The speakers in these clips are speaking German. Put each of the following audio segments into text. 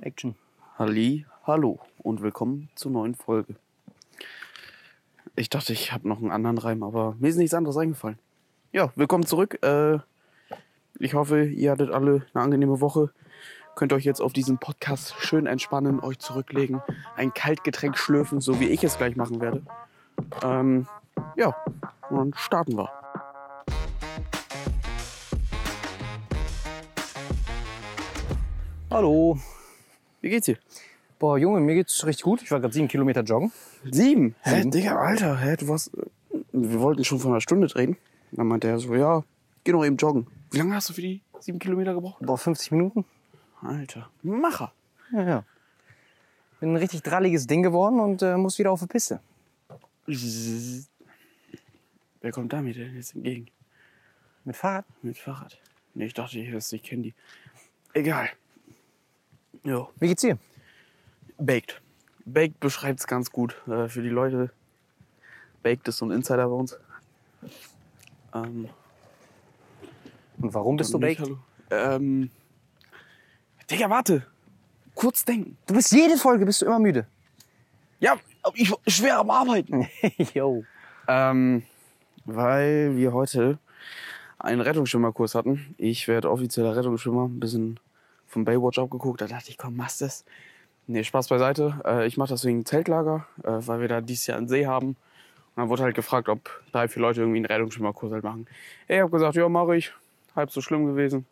Action. Halli, hallo und willkommen zur neuen Folge. Ich dachte, ich habe noch einen anderen Reim, aber mir ist nichts anderes eingefallen. Ja, willkommen zurück. Äh, ich hoffe, ihr hattet alle eine angenehme Woche. Könnt euch jetzt auf diesen Podcast schön entspannen, euch zurücklegen, ein Kaltgetränk schlürfen, so wie ich es gleich machen werde. Ähm, ja, und dann starten wir. Hallo. Wie geht's dir? Boah, Junge, mir geht's richtig gut. Ich war gerade sieben Kilometer joggen. Sieben? Hä, Sieben. Digga, Alter, hä, du warst. Wir wollten schon vor einer Stunde drehen. Dann meinte er so, ja, geh noch eben joggen. Wie lange hast du für die sieben Kilometer gebraucht? Boah, 50 Minuten. Alter, Macher. Ja, ja. Bin ein richtig dralliges Ding geworden und äh, muss wieder auf die Piste. Wer kommt da mir denn jetzt entgegen? Mit Fahrrad? Mit Fahrrad. Nee, ich dachte, ich, ich kenne die. Egal. Jo. Wie geht's dir? Baked. Baked beschreibt es ganz gut äh, für die Leute. Baked ist so ein Insider bei uns. Ähm, Und warum bist du baked? hallo. Ähm, Digga, warte. Kurz denken. Du bist jede Folge bist du immer müde. Ja, ich schwer am Arbeiten. Yo. ähm, weil wir heute einen Rettungsschwimmerkurs hatten. Ich werde offizieller Rettungsschwimmer. Ein bisschen vom Baywatch abgeguckt. Da dachte ich, komm, machst das. Nee, Spaß beiseite. Äh, ich mache das wegen Zeltlager, äh, weil wir da dieses Jahr einen See haben. Und dann wurde halt gefragt, ob drei, vier Leute irgendwie einen Rettungsschwimmerkurs halt machen. Ich habe gesagt, ja, mache ich. Halb so schlimm gewesen.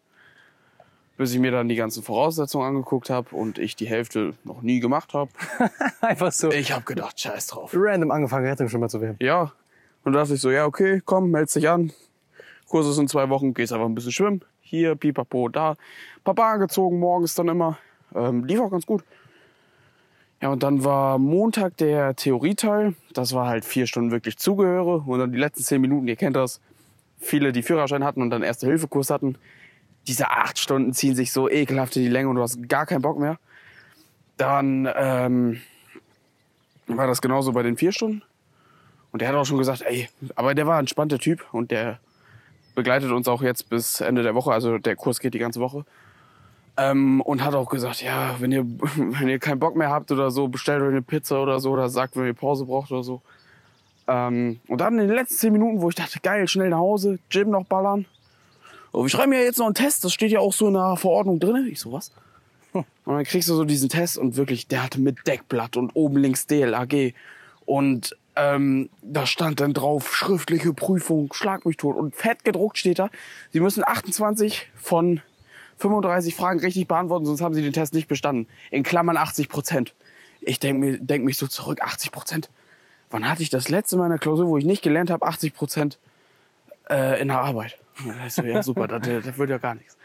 Bis ich mir dann die ganzen Voraussetzungen angeguckt habe und ich die Hälfte noch nie gemacht habe. Einfach so Ich habe gedacht, scheiß drauf. random angefangen, Rettungsschwimmer zu werden. Ja. Und da dachte ich so, ja, okay, komm, meldest dich an. Kurs ist in zwei Wochen, gehst einfach ein bisschen schwimmen. Hier, pipapo, da. Papa angezogen morgens dann immer. Ähm, lief auch ganz gut. Ja, und dann war Montag der Theorieteil. Das war halt vier Stunden wirklich Zugehöre. Und dann die letzten zehn Minuten, ihr kennt das. Viele, die Führerschein hatten und dann Erste-Hilfe-Kurs hatten. Diese acht Stunden ziehen sich so ekelhaft in die Länge und du hast gar keinen Bock mehr. Dann ähm, war das genauso bei den vier Stunden. Und der hat auch schon gesagt, ey, aber der war ein entspannter Typ und der begleitet uns auch jetzt bis Ende der Woche. Also der Kurs geht die ganze Woche. Ähm, und hat auch gesagt, ja, wenn ihr, wenn ihr keinen Bock mehr habt oder so, bestellt euch eine Pizza oder so oder sagt, wenn ihr Pause braucht oder so. Ähm, und dann in den letzten zehn Minuten, wo ich dachte, geil, schnell nach Hause, Gym noch ballern. Oh, wir schreiben ja jetzt noch einen Test, das steht ja auch so in der Verordnung drin. Ich so, was? Und dann kriegst du so diesen Test und wirklich, der hatte mit Deckblatt und oben links DLAG. Und ähm, da stand dann drauf, schriftliche Prüfung, schlag mich tot. Und fett gedruckt steht da, Sie müssen 28 von 35 Fragen richtig beantworten, sonst haben Sie den Test nicht bestanden. In Klammern 80 Prozent. Ich denk mir, denk mich so zurück, 80 Prozent. Wann hatte ich das letzte Mal in der Klausur, wo ich nicht gelernt habe, 80 Prozent äh, in der Arbeit? Das so, ja super, das, das wird ja gar nichts.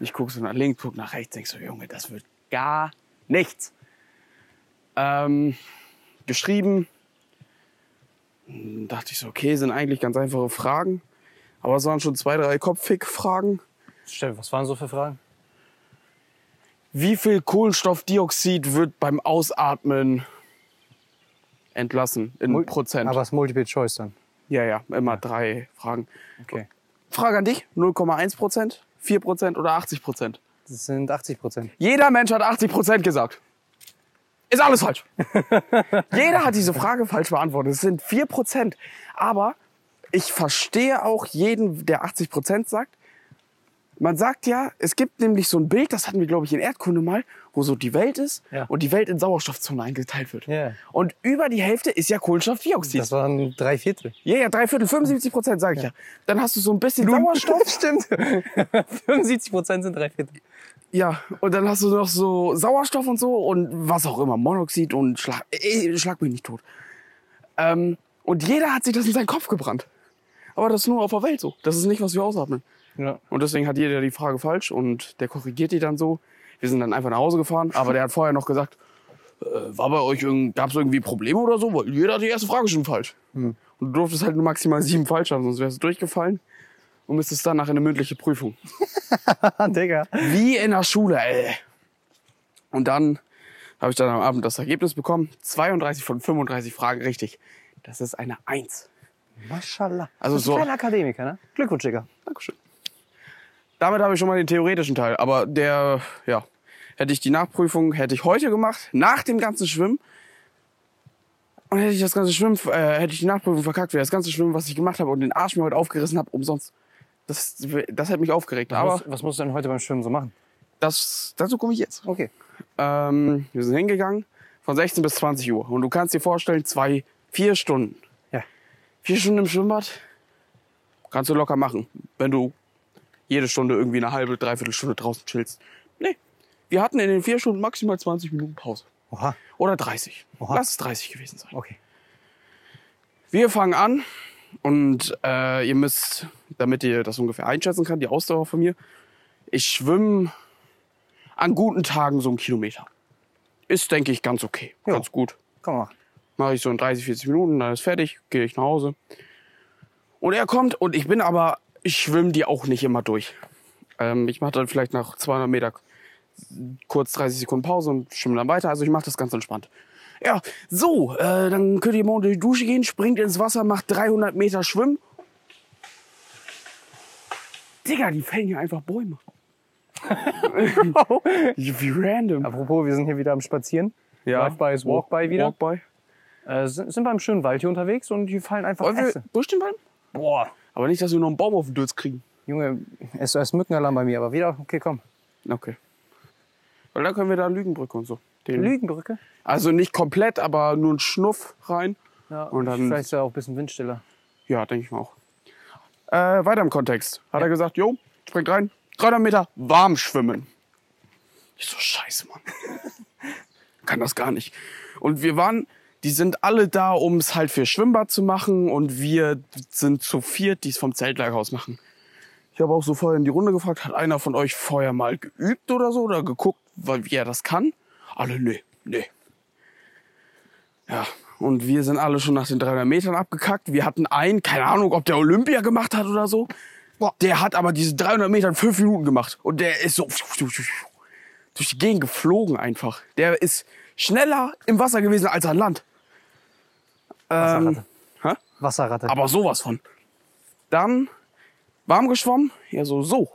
Ich gucke so nach links, guck nach rechts, denk so, Junge, das wird gar nichts. Ähm, geschrieben, Hm, dachte ich so, okay, sind eigentlich ganz einfache Fragen. Aber es waren schon zwei, drei Kopffick-Fragen. Steff, was waren so für Fragen? Wie viel Kohlenstoffdioxid wird beim Ausatmen entlassen in Mul- Prozent? Aber es ist Multiple Choice dann. ja, ja, immer drei Fragen. Okay. Frage an dich, 0,1 Prozent, 4 Prozent oder 80 Prozent? Das sind 80 Prozent. Jeder Mensch hat 80 Prozent gesagt. Ist alles falsch. Jeder hat diese Frage falsch beantwortet. Es sind 4 Prozent. Aber ich verstehe auch jeden, der 80 Prozent sagt. Man sagt ja, es gibt nämlich so ein Bild, das hatten wir, glaube ich, in Erdkunde mal, wo so die Welt ist Ja. und die Welt in Sauerstoffzonen eingeteilt wird. Ja. Und über die Hälfte ist ja Kohlenstoffdioxid. Das waren drei Viertel. ja, ja, drei Viertel, 75 Prozent, sage ich ja. Dann hast du so ein bisschen Sauerstoff. Stimmt. 75 Prozent sind drei Viertel. Ja, und dann hast du noch so Sauerstoff und so und was auch immer, Monoxid und Schlag, äh, schlag mich nicht tot. Ähm, und jeder hat sich das in seinen Kopf gebrannt. Aber das ist nur auf der Welt so. Das ist nicht, was wir ausatmen. Ja. Und deswegen hat jeder die Frage falsch und der korrigiert die dann so. Wir sind dann einfach nach Hause gefahren, aber der hat vorher noch gesagt, äh, war bei euch gab es irgendwie Probleme oder so? Weil jeder hat die erste Frage schon falsch. Und du durftest halt nur maximal sieben falsch haben, sonst wärst du durchgefallen und müsstest danach in eine mündliche Prüfung. Digga. Wie in der Schule, ey. Und dann habe ich dann am Abend das Ergebnis bekommen. 32 von 35 Fragen richtig. Das ist eine Eins. Maschallah. Also so- kein Akademiker, ne? Glückwunsch, Digga. Dankeschön. Damit habe ich schon mal den theoretischen Teil. Aber der, ja, hätte ich die Nachprüfung, hätte ich heute gemacht, nach dem ganzen Schwimmen. Und hätte ich das ganze Schwimmen, äh, hätte ich die Nachprüfung verkackt, wäre das ganze Schwimmen, was ich gemacht habe und den Arsch mir heute aufgerissen habe, umsonst. Das, das hätte mich aufgeregt. Was, Aber musst, was musst du denn heute beim Schwimmen so machen? das, dazu komme ich jetzt. Okay. Ähm, wir sind hingegangen von 16 bis 20 Uhr. Und du kannst dir vorstellen, zwei, vier Stunden. Ja. Vier Stunden im Schwimmbad kannst du locker machen, wenn du jede Stunde irgendwie eine halbe, dreiviertel Stunde draußen chillst. Nee. Wir hatten in den vier Stunden maximal 20 Minuten Pause. Oha. Oder 30. Oha. Lass es 30 gewesen sein. Okay. Wir fangen an und äh, ihr müsst, damit ihr das ungefähr einschätzen könnt, die Ausdauer von mir. Ich schwimme an guten Tagen so einen Kilometer. Ist, denke ich, ganz okay. Ja. Ganz gut. Komm mal. Mache ich so in 30, 40 Minuten, dann ist fertig, gehe ich nach Hause. Und er kommt und ich bin aber, ich schwimme die auch nicht immer durch. Ähm, ich mache dann vielleicht nach 200 Meter kurz 30 Sekunden Pause und schwimme dann weiter. Also ich mache das ganz entspannt. Ja, so, äh, dann könnt ihr mal unter die Dusche gehen, springt ins Wasser, macht 300 Meter Schwimmen. Digga, die fällen hier einfach Bäume. Wie random. Apropos, wir sind hier wieder am Spazieren. Ja. Drive-by ist Walk-by wieder. Walk-by. Äh, sind, sind beim schönen Wald hier unterwegs und die fallen einfach Wollen wir Äste. durch den Wald? Boah. Aber nicht, dass wir noch einen Baum auf den Dürz kriegen. Junge, es ist Mückenalarm bei mir, aber wieder, okay, komm. Okay. Weil dann können wir da Lügenbrücke und so. Den, Lügenbrücke? also nicht komplett, aber nur einen Schnuff rein. Ja, Und dann- vielleicht ist ja auch ein bisschen windstiller. Ja, denke ich mal auch. Äh, weiter im Kontext. Hat er gesagt, jo, springt rein. 300 Meter warm schwimmen. Ich so, scheiße, Mann. Kann das gar nicht. Und wir waren, die sind alle da, um es halt für Schwimmbad zu machen. Und wir sind zu viert, die es vom Zeltlager aus machen. Ich habe auch so vorher in die Runde gefragt, hat einer von euch vorher mal geübt oder so? Oder geguckt, weil- wie er das kann? Alle, nee, nee. Ja, und wir sind alle schon nach den 300 Metern abgekackt. Wir hatten einen, keine Ahnung, ob der Olympia gemacht hat oder so. Der hat aber diese 300 Meter in fünf Minuten gemacht. Und der ist so durch die Gegend geflogen einfach. Der ist schneller im Wasser gewesen als an Land. Ähm, Wasserratte. hä? Wasserratte. Aber sowas von. Dann warm geschwommen. Ja, so, so.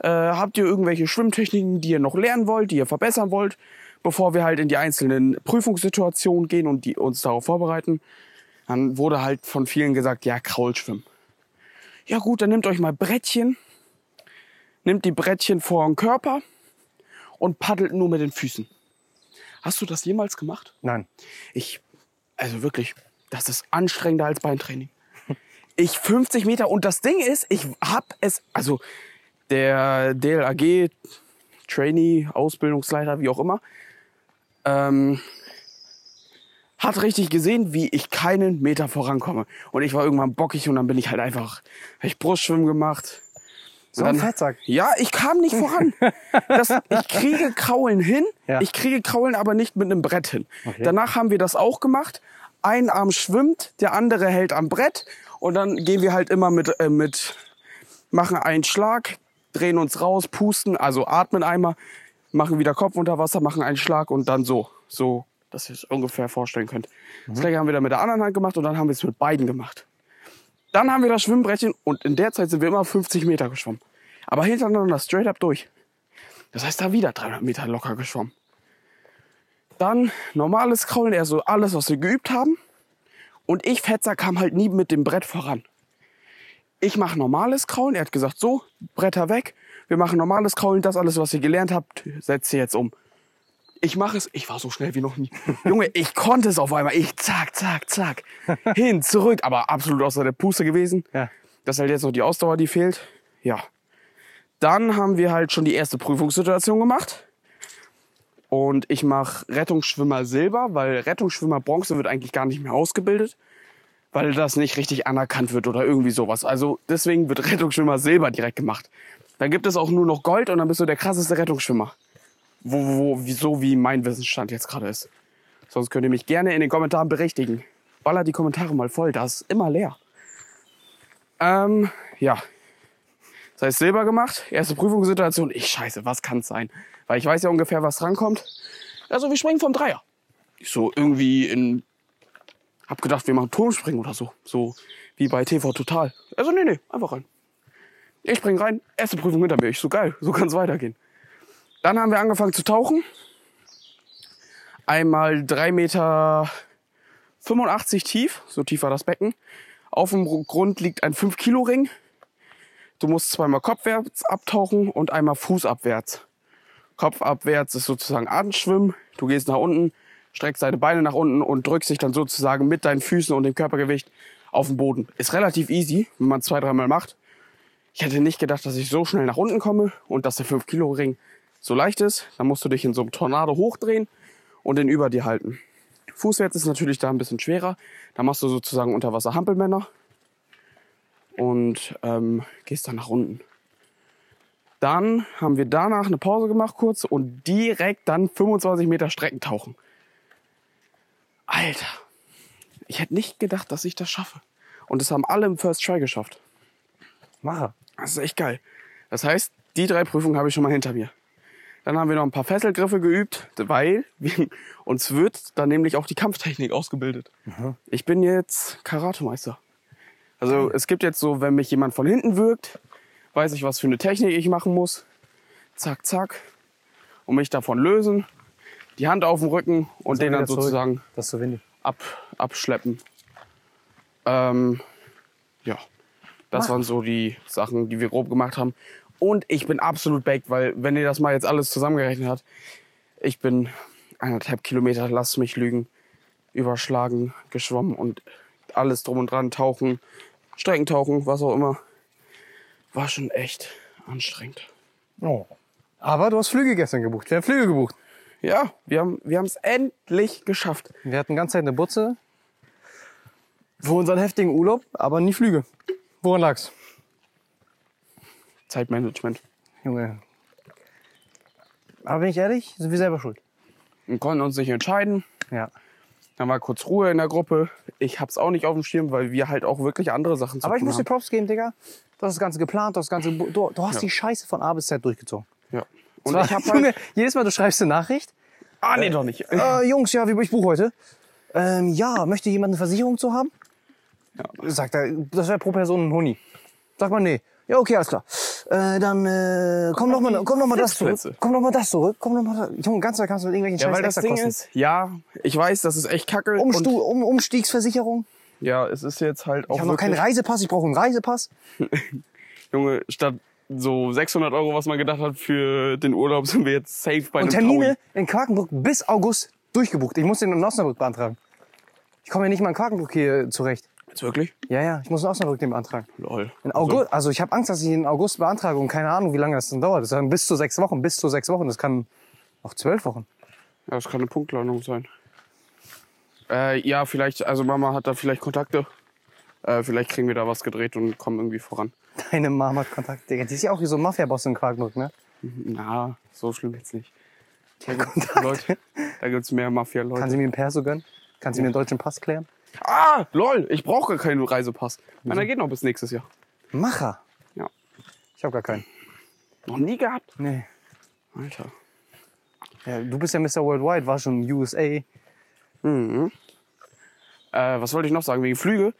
Äh, habt ihr irgendwelche Schwimmtechniken, die ihr noch lernen wollt, die ihr verbessern wollt, bevor wir halt in die einzelnen Prüfungssituationen gehen und die uns darauf vorbereiten? Dann wurde halt von vielen gesagt, ja, Kraulschwimmen. Ja gut, dann nehmt euch mal Brettchen, nimmt die Brettchen vor den Körper und paddelt nur mit den Füßen. Hast du das jemals gemacht? Nein. Ich, also wirklich, das ist anstrengender als Beintraining. Ich 50 Meter und das Ding ist, ich hab es, also der DLAG, Trainee, Ausbildungsleiter, wie auch immer, ähm, hat richtig gesehen, wie ich keinen Meter vorankomme. Und ich war irgendwann bockig und dann bin ich halt einfach, hab ich Brustschwimmen gemacht. So ein Fettsack. Ja, ich kam nicht voran. Das, ich kriege Kraulen hin, Ja. ich kriege Kraulen aber nicht mit einem Brett hin. Okay. Danach haben wir das auch gemacht. Ein Arm schwimmt, der andere hält am Brett und dann gehen wir halt immer mit, äh, mit machen einen Schlag, drehen uns raus, pusten, also atmen einmal, machen wieder Kopf unter Wasser, machen einen Schlag und dann so, so, dass ihr es ungefähr vorstellen könnt. Das gleiche haben wir dann mit der anderen Hand gemacht und dann haben wir es mit beiden gemacht. Dann haben wir das Schwimmbrettchen und in der Zeit sind wir immer 50 Meter geschwommen. Aber hintereinander straight up durch. Das heißt, da wieder 300 Meter locker geschwommen. Dann normales Kraulen, eher so alles, was wir geübt haben. Und ich, Fetzer, kam halt nie mit dem Brett voran. Ich mache normales Kraulen. Er hat gesagt, so, Bretter weg. Wir machen normales Kraulen. Das alles, was ihr gelernt habt, setzt ihr jetzt um. Ich mache es. Ich war so schnell wie noch nie. Junge, ich konnte es auf einmal. Ich zack, zack, zack. Hin, zurück. Aber absolut außer der Puste gewesen. Ja. Das ist halt jetzt noch die Ausdauer, die fehlt. Ja. Dann haben wir halt schon die erste Prüfungssituation gemacht. Und ich mache Rettungsschwimmer Silber, weil Rettungsschwimmer Bronze wird eigentlich gar nicht mehr ausgebildet, weil das nicht richtig anerkannt wird oder irgendwie sowas. Also deswegen wird Rettungsschwimmer Silber direkt gemacht. Dann gibt es auch nur noch Gold und dann bist du der krasseste Rettungsschwimmer. Wo, wo, wie, so wie mein Wissensstand jetzt gerade ist. Sonst könnt ihr mich gerne in den Kommentaren berichtigen. Baller die Kommentare mal voll, das ist immer leer. Ähm, ja. Das heißt, Silber gemacht, erste Prüfungssituation. Ich scheiße, was kann's sein? Weil ich weiß ja ungefähr, was drankommt. Also, wir springen vom Dreier. Ich so irgendwie in. Hab gedacht, wir machen Turmspringen oder so. So wie bei TV Total. Also, nee, nee, einfach rein. Ich spring rein, erste Prüfung hinter mir. Ich so geil, so kann's weitergehen. Dann haben wir angefangen zu tauchen. Einmal 3,85 Meter tief, so tief war das Becken. Auf dem Grund liegt ein 5-Kilo-Ring. Du musst zweimal kopfwärts abtauchen und einmal fußabwärts. Kopfabwärts ist sozusagen Atemschwimmen. Du gehst nach unten, streckst deine Beine nach unten und drückst dich dann sozusagen mit deinen Füßen und dem Körpergewicht auf den Boden. Ist relativ easy, wenn man zwei, dreimal macht. Ich hätte nicht gedacht, dass ich so schnell nach unten komme und dass der 5-Kilo-Ring so leicht ist. Dann musst du dich in so einem Tornado hochdrehen und den über dir halten. Fußwärts ist natürlich da ein bisschen schwerer. Da machst du sozusagen Unterwasser Hampelmänner und ähm, gehst dann nach unten. Dann haben wir danach eine Pause gemacht kurz und direkt dann 25 Meter Streckentauchen. Alter, ich hätte nicht gedacht, dass ich das schaffe. Und das haben alle im First Try geschafft. Mache. Das ist echt geil. Das heißt, die drei Prüfungen habe ich schon mal hinter mir. Dann haben wir noch ein paar Fesselgriffe geübt, weil wir, uns wird dann nämlich auch die Kampftechnik ausgebildet. Ich bin jetzt Karatemeister. Also es gibt jetzt so, wenn mich jemand von hinten wirkt, weiß ich, was für eine Technik ich machen muss. Zack, zack. Und mich davon lösen. Die Hand auf den Rücken und den dann sozusagen ab, abschleppen. Ähm, ja, das waren so die Sachen, die wir grob gemacht haben. Und ich bin absolut baked, weil wenn ihr das mal jetzt alles zusammengerechnet habt, ich bin eineinhalb Kilometer, lasst mich lügen, überschlagen, geschwommen und alles drum und dran, tauchen, Streckentauchen, was auch immer. War schon echt anstrengend. Oh. Aber du hast Flüge gestern gebucht. Wir haben Flüge gebucht. Ja, wir haben wir es endlich geschafft. Wir hatten ganz Zeit eine Butze für unseren heftigen Urlaub, aber nie Flüge. Woran lag's? Zeitmanagement. Junge. Aber bin ich ehrlich, sind wir selber schuld. Wir konnten uns nicht entscheiden. Ja. Dann war kurz Ruhe in der Gruppe. Ich hab's auch nicht auf dem Schirm, weil wir halt auch wirklich andere Sachen zu Aber ich muss dir. Props geben, Digga. Du hast das Ganze geplant, du hast das Ganze, du, du hast Ja. die Scheiße von A bis Z durchgezogen. Ja. Und Zwar, ich hab Junge, halt... jedes Mal, du schreibst eine Nachricht. Ah, nee, doch nicht. Äh, Jungs, ja, wie ich buche heute. Ähm, ja, möchte jemand eine Versicherung zu haben? Ja. Sagt er, das wäre pro Person ein Huni. Sagt man, nee. Ja, okay, alles klar. Äh, dann äh, komm noch mal, komm noch mal das zurück. Komm noch mal das zurück. Komm noch mal da. Junge, ganz kannst du mit irgendwelchen Ja, Scheiß weil das Ding ist, ja, ich weiß, das ist echt kacke. Umstu um, Umstiegsversicherung. ja, es ist jetzt halt auch Ich habe noch keinen Reisepass, ich brauche einen Reisepass. Junge, statt so 600 Euro, was man gedacht hat für den Urlaub, sind wir jetzt safe bei Und Termine Taui. in Quakenbrück bis August durchgebucht. Ich muss den in Osnabrück beantragen. Ich komme ja nicht mal in Quakenbrück hier zurecht. Jetzt wirklich? Ja, ja, ich muss in Osnabrück den beantragen. Lol. In August, also ich habe Angst, dass ich in August beantrage und keine Ahnung, wie lange das dann dauert. Das dann bis zu sechs Wochen, bis zu sechs Wochen. Das kann auch zwölf Wochen. Ja, das kann eine Punktlandung sein. Äh, ja, vielleicht, also Mama hat da vielleicht Kontakte. Äh, vielleicht kriegen wir da was gedreht und kommen irgendwie voran. Deine Mama hat Kontakt. Digga, die ist ja auch wie so ein Mafia-Boss in Quakenbrück, ne? Na, so schlimm jetzt nicht. Da gibt's Kontakte. Leute, da gibt's mehr Mafia-Leute. Kann sie mir einen Perso gönnen? Kann sie mir einen deutschen Pass klären? Ah, lol, ich brauche gar keinen Reisepass. Meiner geht noch bis nächstes Jahr. Macher. Ja. Ich habe gar keinen. Noch nie gehabt? Nee. Alter. Ja, du bist ja Mr. Worldwide, war schon USA. Mhm. Äh, was wollte ich noch sagen wegen Flüge?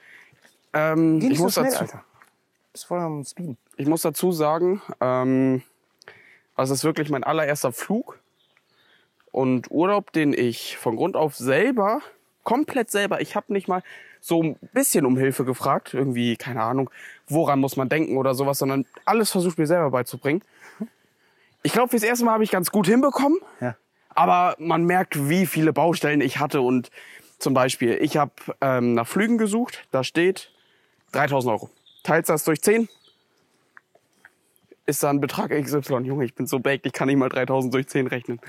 Ähm, Geh ich, nicht so muss schnell, dazu, Alter. Bist voll am Speeden. ich muss dazu sagen, ähm, also es ist wirklich mein allererster Flug und Urlaub, den ich von Grund auf selber, komplett selber, ich habe nicht mal so ein bisschen um Hilfe gefragt, irgendwie, keine Ahnung, woran muss man denken oder sowas, sondern alles versucht mir selber beizubringen. Ich glaube, fürs erste Mal habe ich ganz gut hinbekommen. Ja. Aber man merkt, wie viele Baustellen ich hatte. Und zum Beispiel, ich habe ähm, nach Flügen gesucht. Da steht 3000 Euro. Teilst das durch 10, ist da ein Betrag XY. Junge, ich bin so baked, ich kann nicht mal 3000 durch 10 rechnen.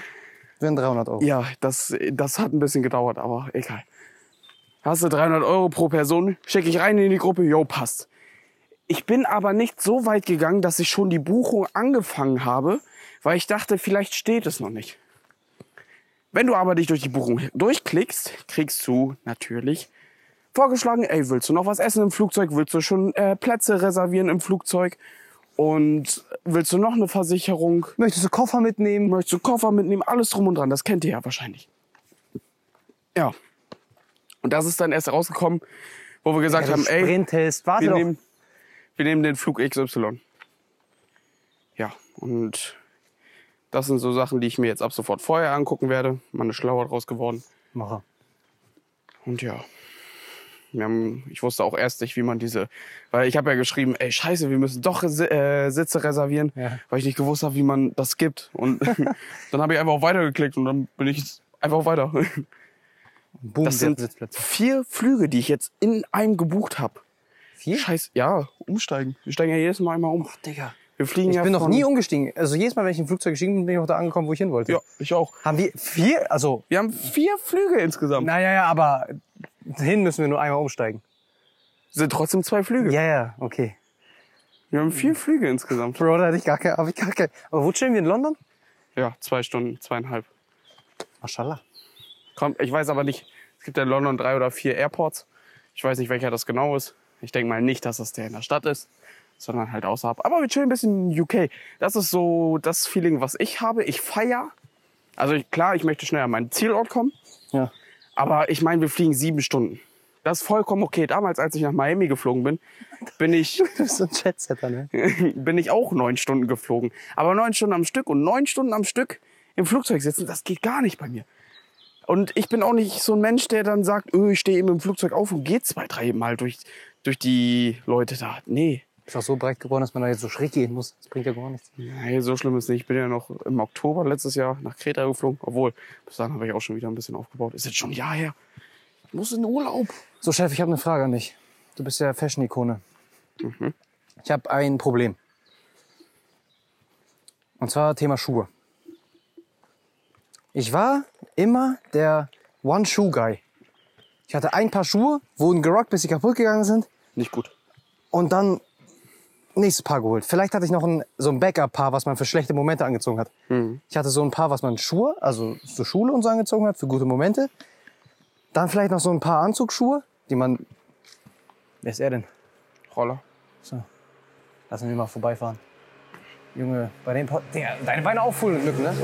Wären 300 Euro. Ja, das, das hat ein bisschen gedauert, aber egal. Hast du 300 Euro pro Person, schicke ich rein in die Gruppe, jo, passt. Ich bin aber nicht so weit gegangen, dass ich schon die Buchung angefangen habe, weil ich dachte, vielleicht steht es noch nicht. Wenn du aber dich durch die Buchung durchklickst, kriegst du natürlich vorgeschlagen, ey, willst du noch was essen im Flugzeug? Willst du schon äh, Plätze reservieren im Flugzeug? Und willst du noch eine Versicherung? Möchtest du Koffer mitnehmen? Möchtest du Koffer mitnehmen? Alles drum und dran. Das kennt ihr ja wahrscheinlich. Ja. Und das ist dann erst rausgekommen, wo wir gesagt Ja, haben, ey, Sprinttest, warte wir doch. nehmen, wir nehmen den Flug XY. Ja, und Das sind so Sachen, die ich mir jetzt ab sofort vorher angucken werde. Mal eine Schlauer draus geworden. Mache. Und ja. Wir haben, ich wusste auch erst nicht, wie man diese, weil ich habe ja geschrieben, ey Scheiße, wir müssen doch äh, Sitze reservieren, Ja. weil ich nicht gewusst habe, wie man das gibt. Und dann habe ich einfach auf Weiter geklickt und dann bin ich einfach auf Weiter. Boom, Das sind vier Flüge, die ich jetzt in einem gebucht habe. Vier? Scheiße, ja, umsteigen. Wir steigen ja jedes Mal einmal um. Digga. Wir fliegen Ich ja bin noch nie umgestiegen. Also jedes Mal, wenn ich im Flugzeug gestiegen bin, bin ich auch da angekommen, wo ich hin wollte. Ja, ich auch. Haben wir vier? Also, Wir haben vier Flüge insgesamt. naja, ja, aber hin müssen wir nur einmal umsteigen. Sind trotzdem zwei Flüge. Ja, ja, okay. Wir haben vier Flüge insgesamt. Bro, da hatte ich gar keine, hab ich gar keine. Aber wo chillen wir in London? Ja, zwei Stunden, zweieinhalb. Mashallah. Kommt, ich weiß aber nicht. Es gibt ja in London drei oder vier Airports. Ich weiß nicht, welcher das genau ist. Ich denke mal nicht, dass das der in der Stadt ist, sondern halt außerhalb. Aber wir chillen ein bisschen in UK. Das ist so das Feeling, was ich habe. Ich feier. Also ich, klar, ich möchte schnell an meinen Zielort kommen. Ja. Aber ich meine, wir fliegen sieben Stunden. Das ist vollkommen okay. Damals, als ich nach Miami geflogen bin, bin ich, Du bist so ein Chatsetter, ne? bin ich auch neun Stunden geflogen. Aber neun Stunden am Stück und neun Stunden am Stück im Flugzeug sitzen, das geht gar nicht bei mir. Und ich bin auch nicht so ein Mensch, der dann sagt, öh, ich stehe eben im Flugzeug auf und gehe zwei, drei Mal durch, durch die Leute da. Nee, Ist auch so breit geworden, dass man da jetzt so schräg gehen muss. Das bringt ja gar nichts. nee so schlimm ist es nicht. Ich bin ja noch im Oktober letztes Jahr nach Kreta geflogen. Obwohl, bis dahin habe ich auch schon wieder ein bisschen aufgebaut. Ist jetzt schon ein Jahr her. Ich muss in den Urlaub. So, Chef, ich habe eine Frage an dich. Du bist ja Fashion-Ikone. Ich habe ein Problem. Und zwar Thema Schuhe. Ich war immer der One-Shoe-Guy. Ich hatte ein paar Schuhe, wurden gerockt, bis sie kaputt gegangen sind. Nicht gut. Und dann nächstes Paar geholt. Vielleicht hatte ich noch ein, so ein Backup-Paar, was man für schlechte Momente angezogen hat. Ich hatte so ein Paar, was man Schuhe, also zur Schule und so angezogen hat, für gute Momente. Dann vielleicht noch so ein paar Anzugsschuhe, die man... Wer ist er denn? Roller. So. Lassen wir mal vorbeifahren. Junge, bei dem Pod Der, deine Beine auch voll mit Mücken, ne?